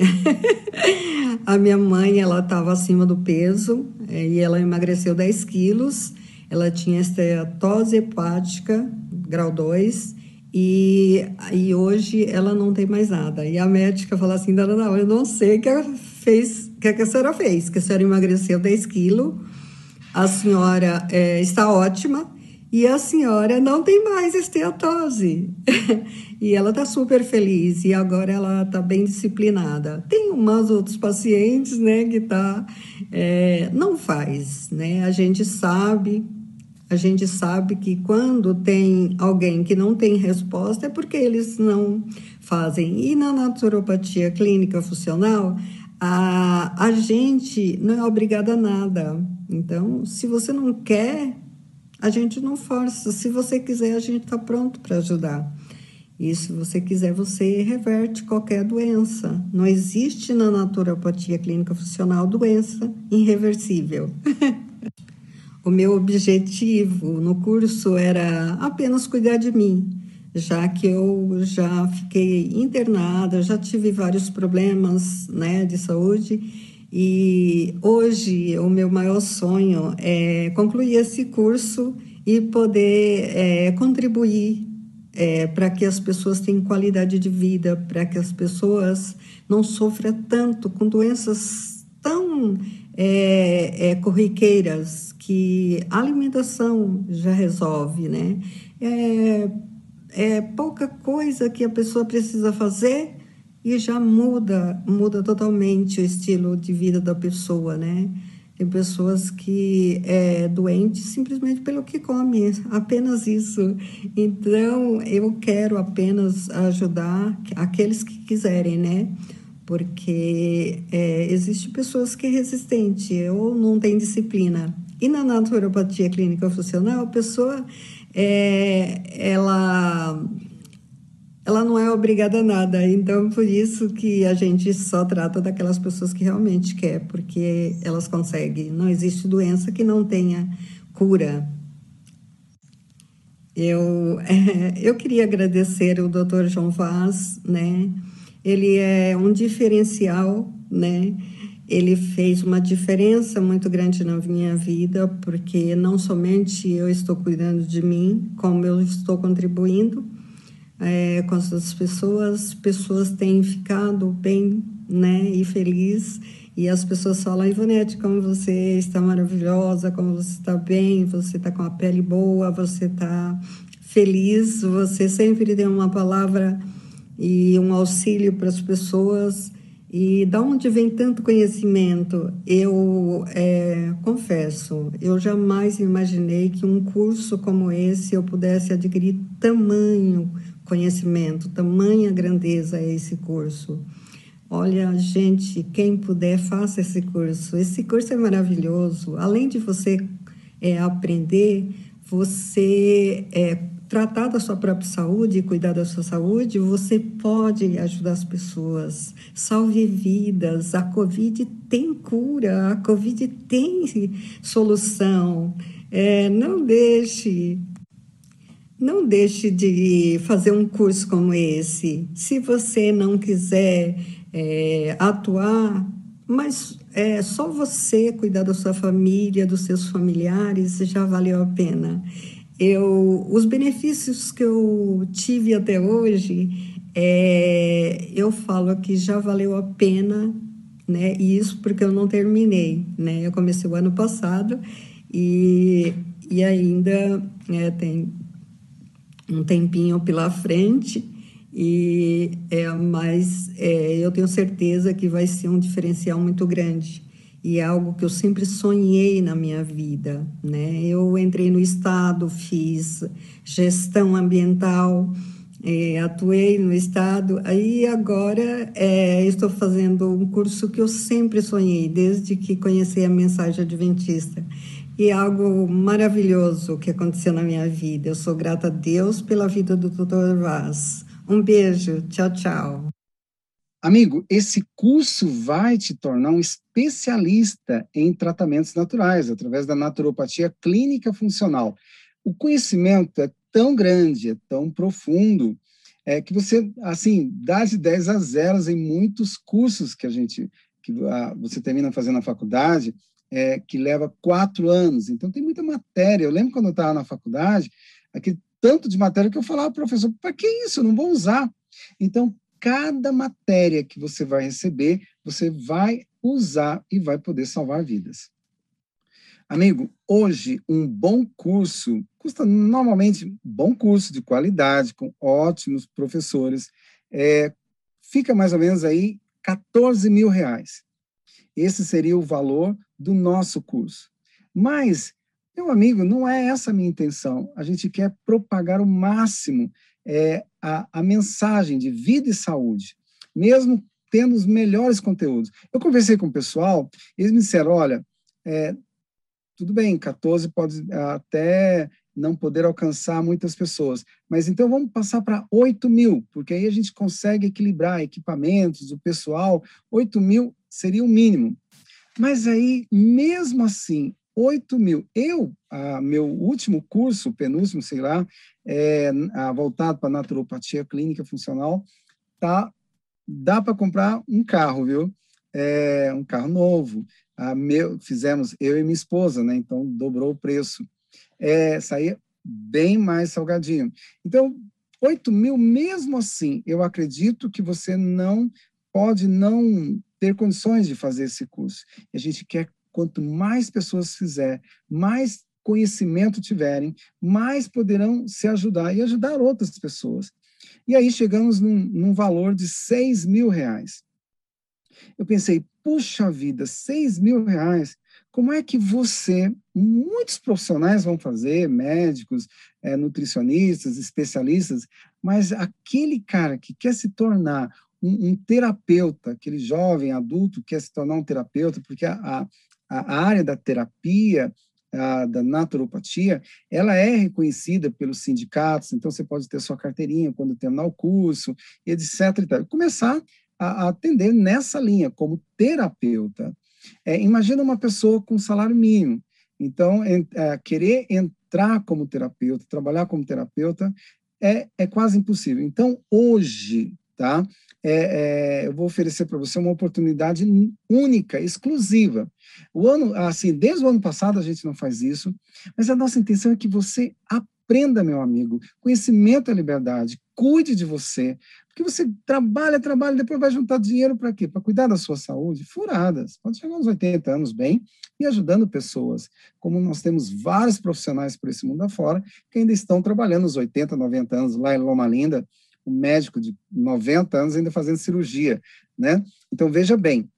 Speaker 3: a minha mãe, ela estava acima do peso é, e ela emagreceu 10 quilos ela tinha esteatose hepática, grau 2, e, e hoje ela não tem mais nada. E a médica falou assim, Dona não, eu não sei o que, ela fez, que, que a senhora fez, que a senhora emagreceu 10 quilos, a senhora é, está ótima, e a senhora não tem mais esteatose. e ela está super feliz e agora ela está bem disciplinada. Tem umas outros pacientes, né, que tá é, não faz, né? A gente sabe a gente sabe que quando tem alguém que não tem resposta é porque eles não fazem. E na naturopatia clínica funcional, a, a gente não é obrigada a nada. Então, se você não quer, a gente não força. Se você quiser, a gente está pronto para ajudar. E se você quiser, você reverte qualquer doença. Não existe na naturopatia clínica funcional doença irreversível. O meu objetivo no curso era apenas cuidar de mim, já que eu já fiquei internada, já tive vários problemas né, de saúde. E hoje o meu maior sonho é concluir esse curso e poder é, contribuir é, para que as pessoas tenham qualidade de vida, para que as pessoas não sofram tanto com doenças tão é, é, corriqueiras que a alimentação já resolve, né? É, é pouca coisa que a pessoa precisa fazer e já muda, muda totalmente o estilo de vida da pessoa, né? Tem pessoas que é doentes simplesmente pelo que come, apenas isso. Então, eu quero apenas ajudar aqueles que quiserem, né? Porque é, existe pessoas que é resistente ou não tem disciplina. E na naturopatia clínica funcional, a pessoa é, ela, ela não é obrigada a nada. Então, por isso que a gente só trata daquelas pessoas que realmente quer, porque elas conseguem. Não existe doença que não tenha cura. Eu, é, eu queria agradecer o Dr. João Vaz, né? Ele é um diferencial, né? Ele fez uma diferença muito grande na minha vida, porque não somente eu estou cuidando de mim, como eu estou contribuindo é, com as pessoas, pessoas têm ficado bem né, e felizes, E as pessoas falam, Ivonete, como você está maravilhosa, como você está bem, você está com a pele boa, você está feliz, você sempre tem uma palavra e um auxílio para as pessoas. E da onde vem tanto conhecimento? Eu é, confesso, eu jamais imaginei que um curso como esse eu pudesse adquirir tamanho conhecimento, tamanha grandeza é esse curso. Olha, gente, quem puder, faça esse curso. Esse curso é maravilhoso. Além de você é, aprender, você é, tratar da sua própria saúde cuidar da sua saúde, você pode ajudar as pessoas. Salve vidas. A Covid tem cura, a Covid tem solução. É, não deixe não deixe de fazer um curso como esse. Se você não quiser é, atuar, mas é, só você cuidar da sua família, dos seus familiares, já valeu a pena. Eu, os benefícios que eu tive até hoje, é, eu falo que já valeu a pena, né? E isso porque eu não terminei, né? Eu comecei o ano passado e, e ainda é, tem um tempinho pela frente e é, mas é, eu tenho certeza que vai ser um diferencial muito grande e é algo que eu sempre sonhei na minha vida, né? Eu entrei no estado, fiz gestão ambiental, é, atuei no estado, aí agora é, estou fazendo um curso que eu sempre sonhei desde que conheci a mensagem adventista e é algo maravilhoso que aconteceu na minha vida. Eu sou grata a Deus pela vida do Dr. Vaz. Um beijo, tchau, tchau.
Speaker 1: Amigo, esse curso vai te tornar um especialista em tratamentos naturais, através da naturopatia clínica funcional. O conhecimento é tão grande, é tão profundo, é que você, assim, dá de 10 a 0 em muitos cursos que a gente, que a, você termina fazendo na faculdade, é, que leva quatro anos. Então, tem muita matéria. Eu lembro quando eu estava na faculdade, aquele tanto de matéria que eu falava, professor, para que isso? Eu não vou usar. Então, cada matéria que você vai receber, você vai usar e vai poder salvar vidas. Amigo, hoje um bom curso custa normalmente bom curso de qualidade, com ótimos professores, é, fica mais ou menos aí 14 mil reais. Esse seria o valor do nosso curso. Mas meu amigo, não é essa a minha intenção. A gente quer propagar o máximo é, a, a mensagem de vida e saúde, mesmo tendo os melhores conteúdos. Eu conversei com o pessoal, eles me disseram: olha, é, tudo bem, 14 pode até não poder alcançar muitas pessoas, mas então vamos passar para 8 mil, porque aí a gente consegue equilibrar equipamentos, o pessoal, 8 mil seria o mínimo. Mas aí, mesmo assim, 8 mil. Eu, a, meu último curso, penúltimo, sei lá, é, a, voltado para naturopatia clínica funcional, tá, dá para comprar um carro, viu? É, um carro novo. A meu, fizemos, eu e minha esposa, né? Então, dobrou o preço. É, saía bem mais salgadinho. Então, 8 mil, mesmo assim, eu acredito que você não pode não ter condições de fazer esse curso. A gente quer quanto mais pessoas fizer, mais conhecimento tiverem, mais poderão se ajudar e ajudar outras pessoas. E aí chegamos num, num valor de 6 mil reais. Eu pensei, puxa vida, 6 mil reais, como é que você, muitos profissionais vão fazer, médicos, é, nutricionistas, especialistas, mas aquele cara que quer se tornar um, um, terapeuta, aquele jovem adulto que quer se tornar um terapeuta, porque a, a, a área da terapia, a, da naturopatia, ela é reconhecida pelos sindicatos, então você pode ter sua carteirinha quando terminar o curso, etc. E Começar a, a, atender nessa linha, como terapeuta. É, imagina uma pessoa com salário mínimo, então é, querer entrar como terapeuta, trabalhar como terapeuta, é, é quase impossível. Então, hoje, tá? É, é, eu vou oferecer para você uma oportunidade única, exclusiva. O ano, assim, desde o ano passado a gente não faz isso, mas a nossa intenção é que você aprenda, meu amigo. Conhecimento é liberdade. Cuide de você, Porque você trabalha, trabalha, depois vai juntar dinheiro para quê? Para cuidar da sua saúde? Furadas. Pode chegar aos 80 anos bem e ajudando pessoas. Como nós temos vários profissionais por esse mundo afora que ainda estão trabalhando os 80, 90 anos lá em Loma Linda, um médico de 90 anos ainda fazendo cirurgia, né? Então, veja bem,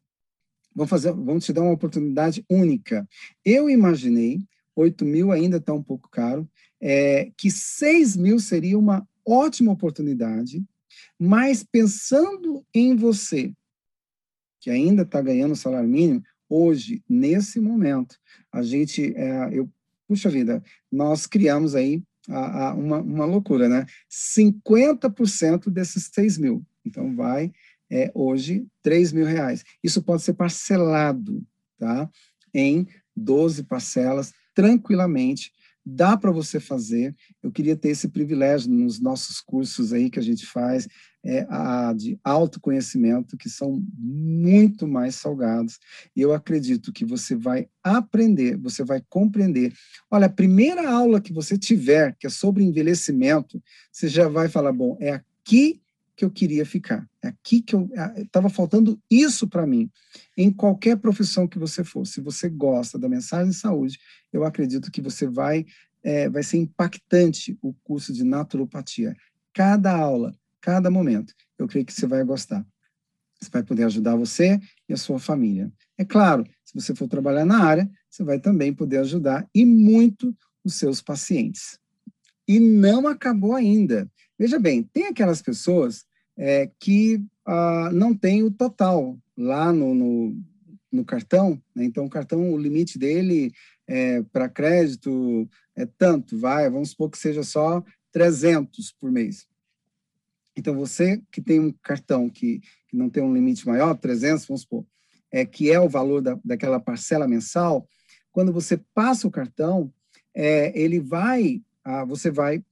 Speaker 1: vamos, fazer, vamos te dar uma oportunidade única. Eu imaginei, 8 mil ainda está um pouco caro, é, que 6 mil seria uma ótima oportunidade, mas pensando em você, que ainda está ganhando salário mínimo, hoje, nesse momento, a gente, é, eu, puxa vida, nós criamos aí a, a, uma, uma loucura, né? 50% desses 6 mil. Então, vai é, hoje 3 mil reais. Isso pode ser parcelado, tá? Em 12 parcelas, tranquilamente dá para você fazer. Eu queria ter esse privilégio nos nossos cursos aí que a gente faz é, a, de autoconhecimento, que são muito mais salgados. E eu acredito que você vai aprender, você vai compreender. Olha, a primeira aula que você tiver, que é sobre envelhecimento, você já vai falar: bom, é aqui que eu queria ficar. É aqui que eu estava faltando isso para mim. Em qualquer profissão que você for, se você gosta da mensagem de saúde, eu acredito que você vai é, vai ser impactante o curso de naturopatia. Cada aula, cada momento, eu creio que você vai gostar. Você vai poder ajudar você e a sua família. É claro, se você for trabalhar na área, você vai também poder ajudar e muito os seus pacientes. E não acabou ainda. Veja bem, tem aquelas pessoas é, que ah, não tem o total lá no, no, no cartão. Né? Então, o cartão, o limite dele é, para crédito é tanto, vai, vamos supor que seja só 300 por mês. Então, você que tem um cartão que, que não tem um limite maior, 300, vamos supor, é, que é o valor da, daquela parcela mensal, quando você passa o cartão, é, ele vai, ah, você vai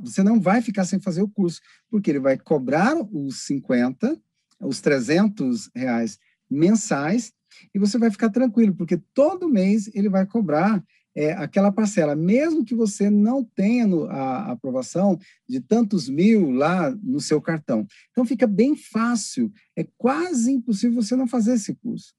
Speaker 1: você não vai ficar sem fazer o curso, porque ele vai cobrar os 50, os 300 reais mensais, e você vai ficar tranquilo, porque todo mês ele vai cobrar é, aquela parcela, mesmo que você não tenha no, a, a aprovação de tantos mil lá no seu cartão. Então fica bem fácil, é quase impossível você não fazer esse curso.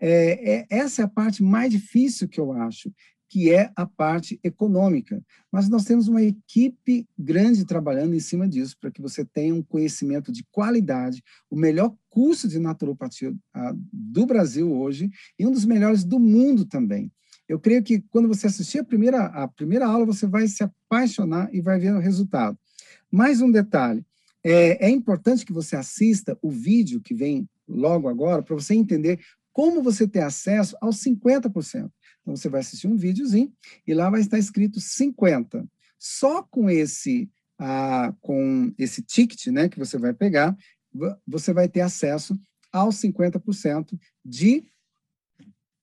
Speaker 1: É, é, essa é a parte mais difícil que eu acho, que é a parte econômica. Mas nós temos uma equipe grande trabalhando em cima disso, para que você tenha um conhecimento de qualidade, o melhor curso de naturopatia ah, do Brasil hoje e um dos melhores do mundo também. Eu creio que quando você assistir a primeira, a primeira aula, você vai se apaixonar e vai ver o resultado. Mais um detalhe: é, é importante que você assista o vídeo que vem logo agora, para você entender como você ter acesso aos 50%. Então, você vai assistir um videozinho e lá vai estar escrito 50. Só com esse, ah, com esse ticket né, que você vai pegar, você vai ter acesso aos 50% de,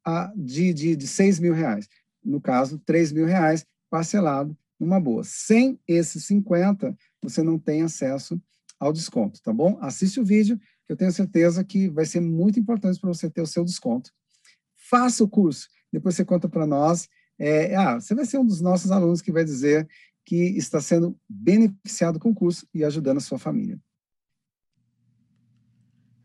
Speaker 1: ah, de, de, de 6 mil reais. No caso, 3 mil reais parcelado numa boa. Sem esses 50, você não tem acesso ao desconto, tá bom? Assiste o vídeo, que eu tenho certeza que vai ser muito importante para você ter o seu desconto. Faça o curso depois você conta para nós. É, ah, você vai ser um dos nossos alunos que vai dizer que está sendo beneficiado com o curso e ajudando a sua família.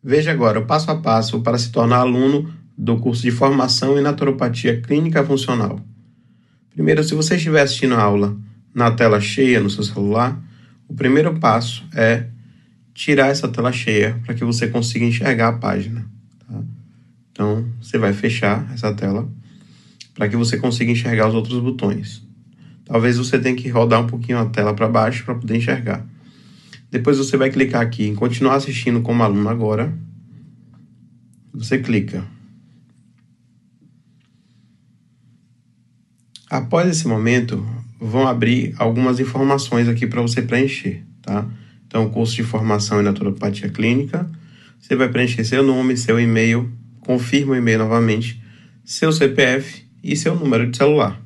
Speaker 4: Veja agora o passo a passo para se tornar aluno do curso de formação em naturopatia clínica funcional. Primeiro, se você estiver assistindo a aula na tela cheia no seu celular, o primeiro passo é tirar essa tela cheia para que você consiga enxergar a página. Tá? Então, você vai fechar essa tela para que você consiga enxergar os outros botões. Talvez você tenha que rodar um pouquinho a tela para baixo para poder enxergar. Depois você vai clicar aqui em continuar assistindo como aluno agora. Você clica. Após esse momento, vão abrir algumas informações aqui para você preencher, tá? Então, curso de formação em naturopatia clínica. Você vai preencher seu nome, seu e-mail, confirma o e-mail novamente, seu CPF e seu número de celular.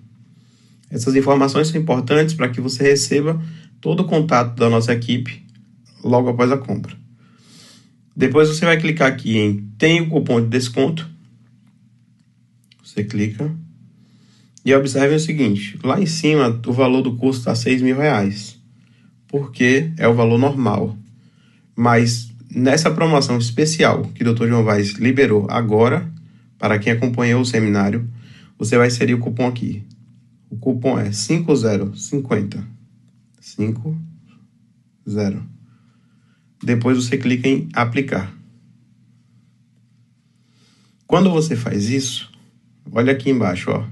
Speaker 4: Essas informações são importantes para que você receba todo o contato da nossa equipe logo após a compra. Depois você vai clicar aqui em Tem o cupom de desconto. Você clica. E observe o seguinte: lá em cima o valor do curso está R$ mil reais, porque é o valor normal. Mas nessa promoção especial que o Dr. João Vaz liberou agora, para quem acompanhou o seminário, você vai inserir o cupom aqui. O cupom é 5050. 50. Depois você clica em aplicar. Quando você faz isso, olha aqui embaixo, ó.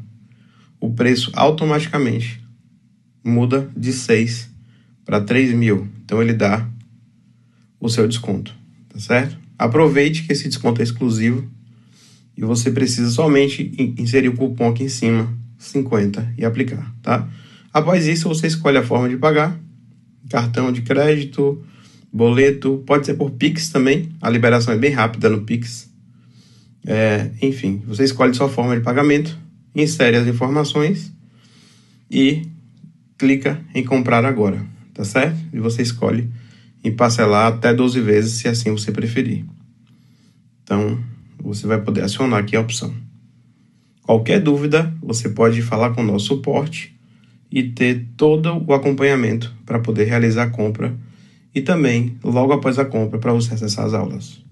Speaker 4: O preço automaticamente muda de 6 para 3 mil. Então ele dá o seu desconto, tá certo? Aproveite que esse desconto é exclusivo e você precisa somente inserir o cupom aqui em cima, 50, e aplicar, tá? Após isso, você escolhe a forma de pagar, cartão de crédito, boleto, pode ser por Pix também, a liberação é bem rápida no Pix. É, enfim, você escolhe sua forma de pagamento, insere as informações e clica em comprar agora, tá certo? E você escolhe em parcelar até 12 vezes, se assim você preferir. Então, você vai poder acionar aqui a opção. Qualquer dúvida, você pode falar com o nosso suporte e ter todo o acompanhamento para poder realizar a compra e também, logo após a compra, para você acessar as aulas.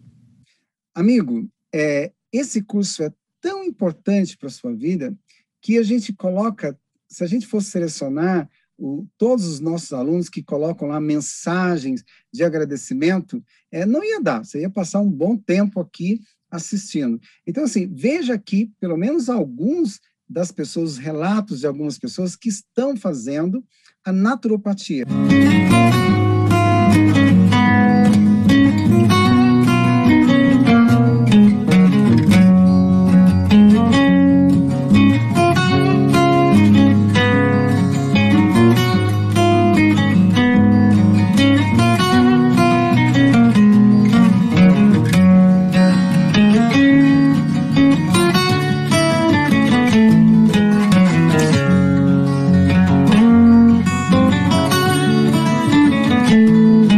Speaker 1: Amigo, é, esse curso é tão importante para a sua vida que a gente coloca, se a gente fosse selecionar o, todos os nossos alunos que colocam lá mensagens de agradecimento, é, não ia dar, você ia passar um bom tempo aqui assistindo. Então, assim, veja aqui, pelo menos alguns das pessoas, os relatos de algumas pessoas que estão fazendo a naturopatia. Música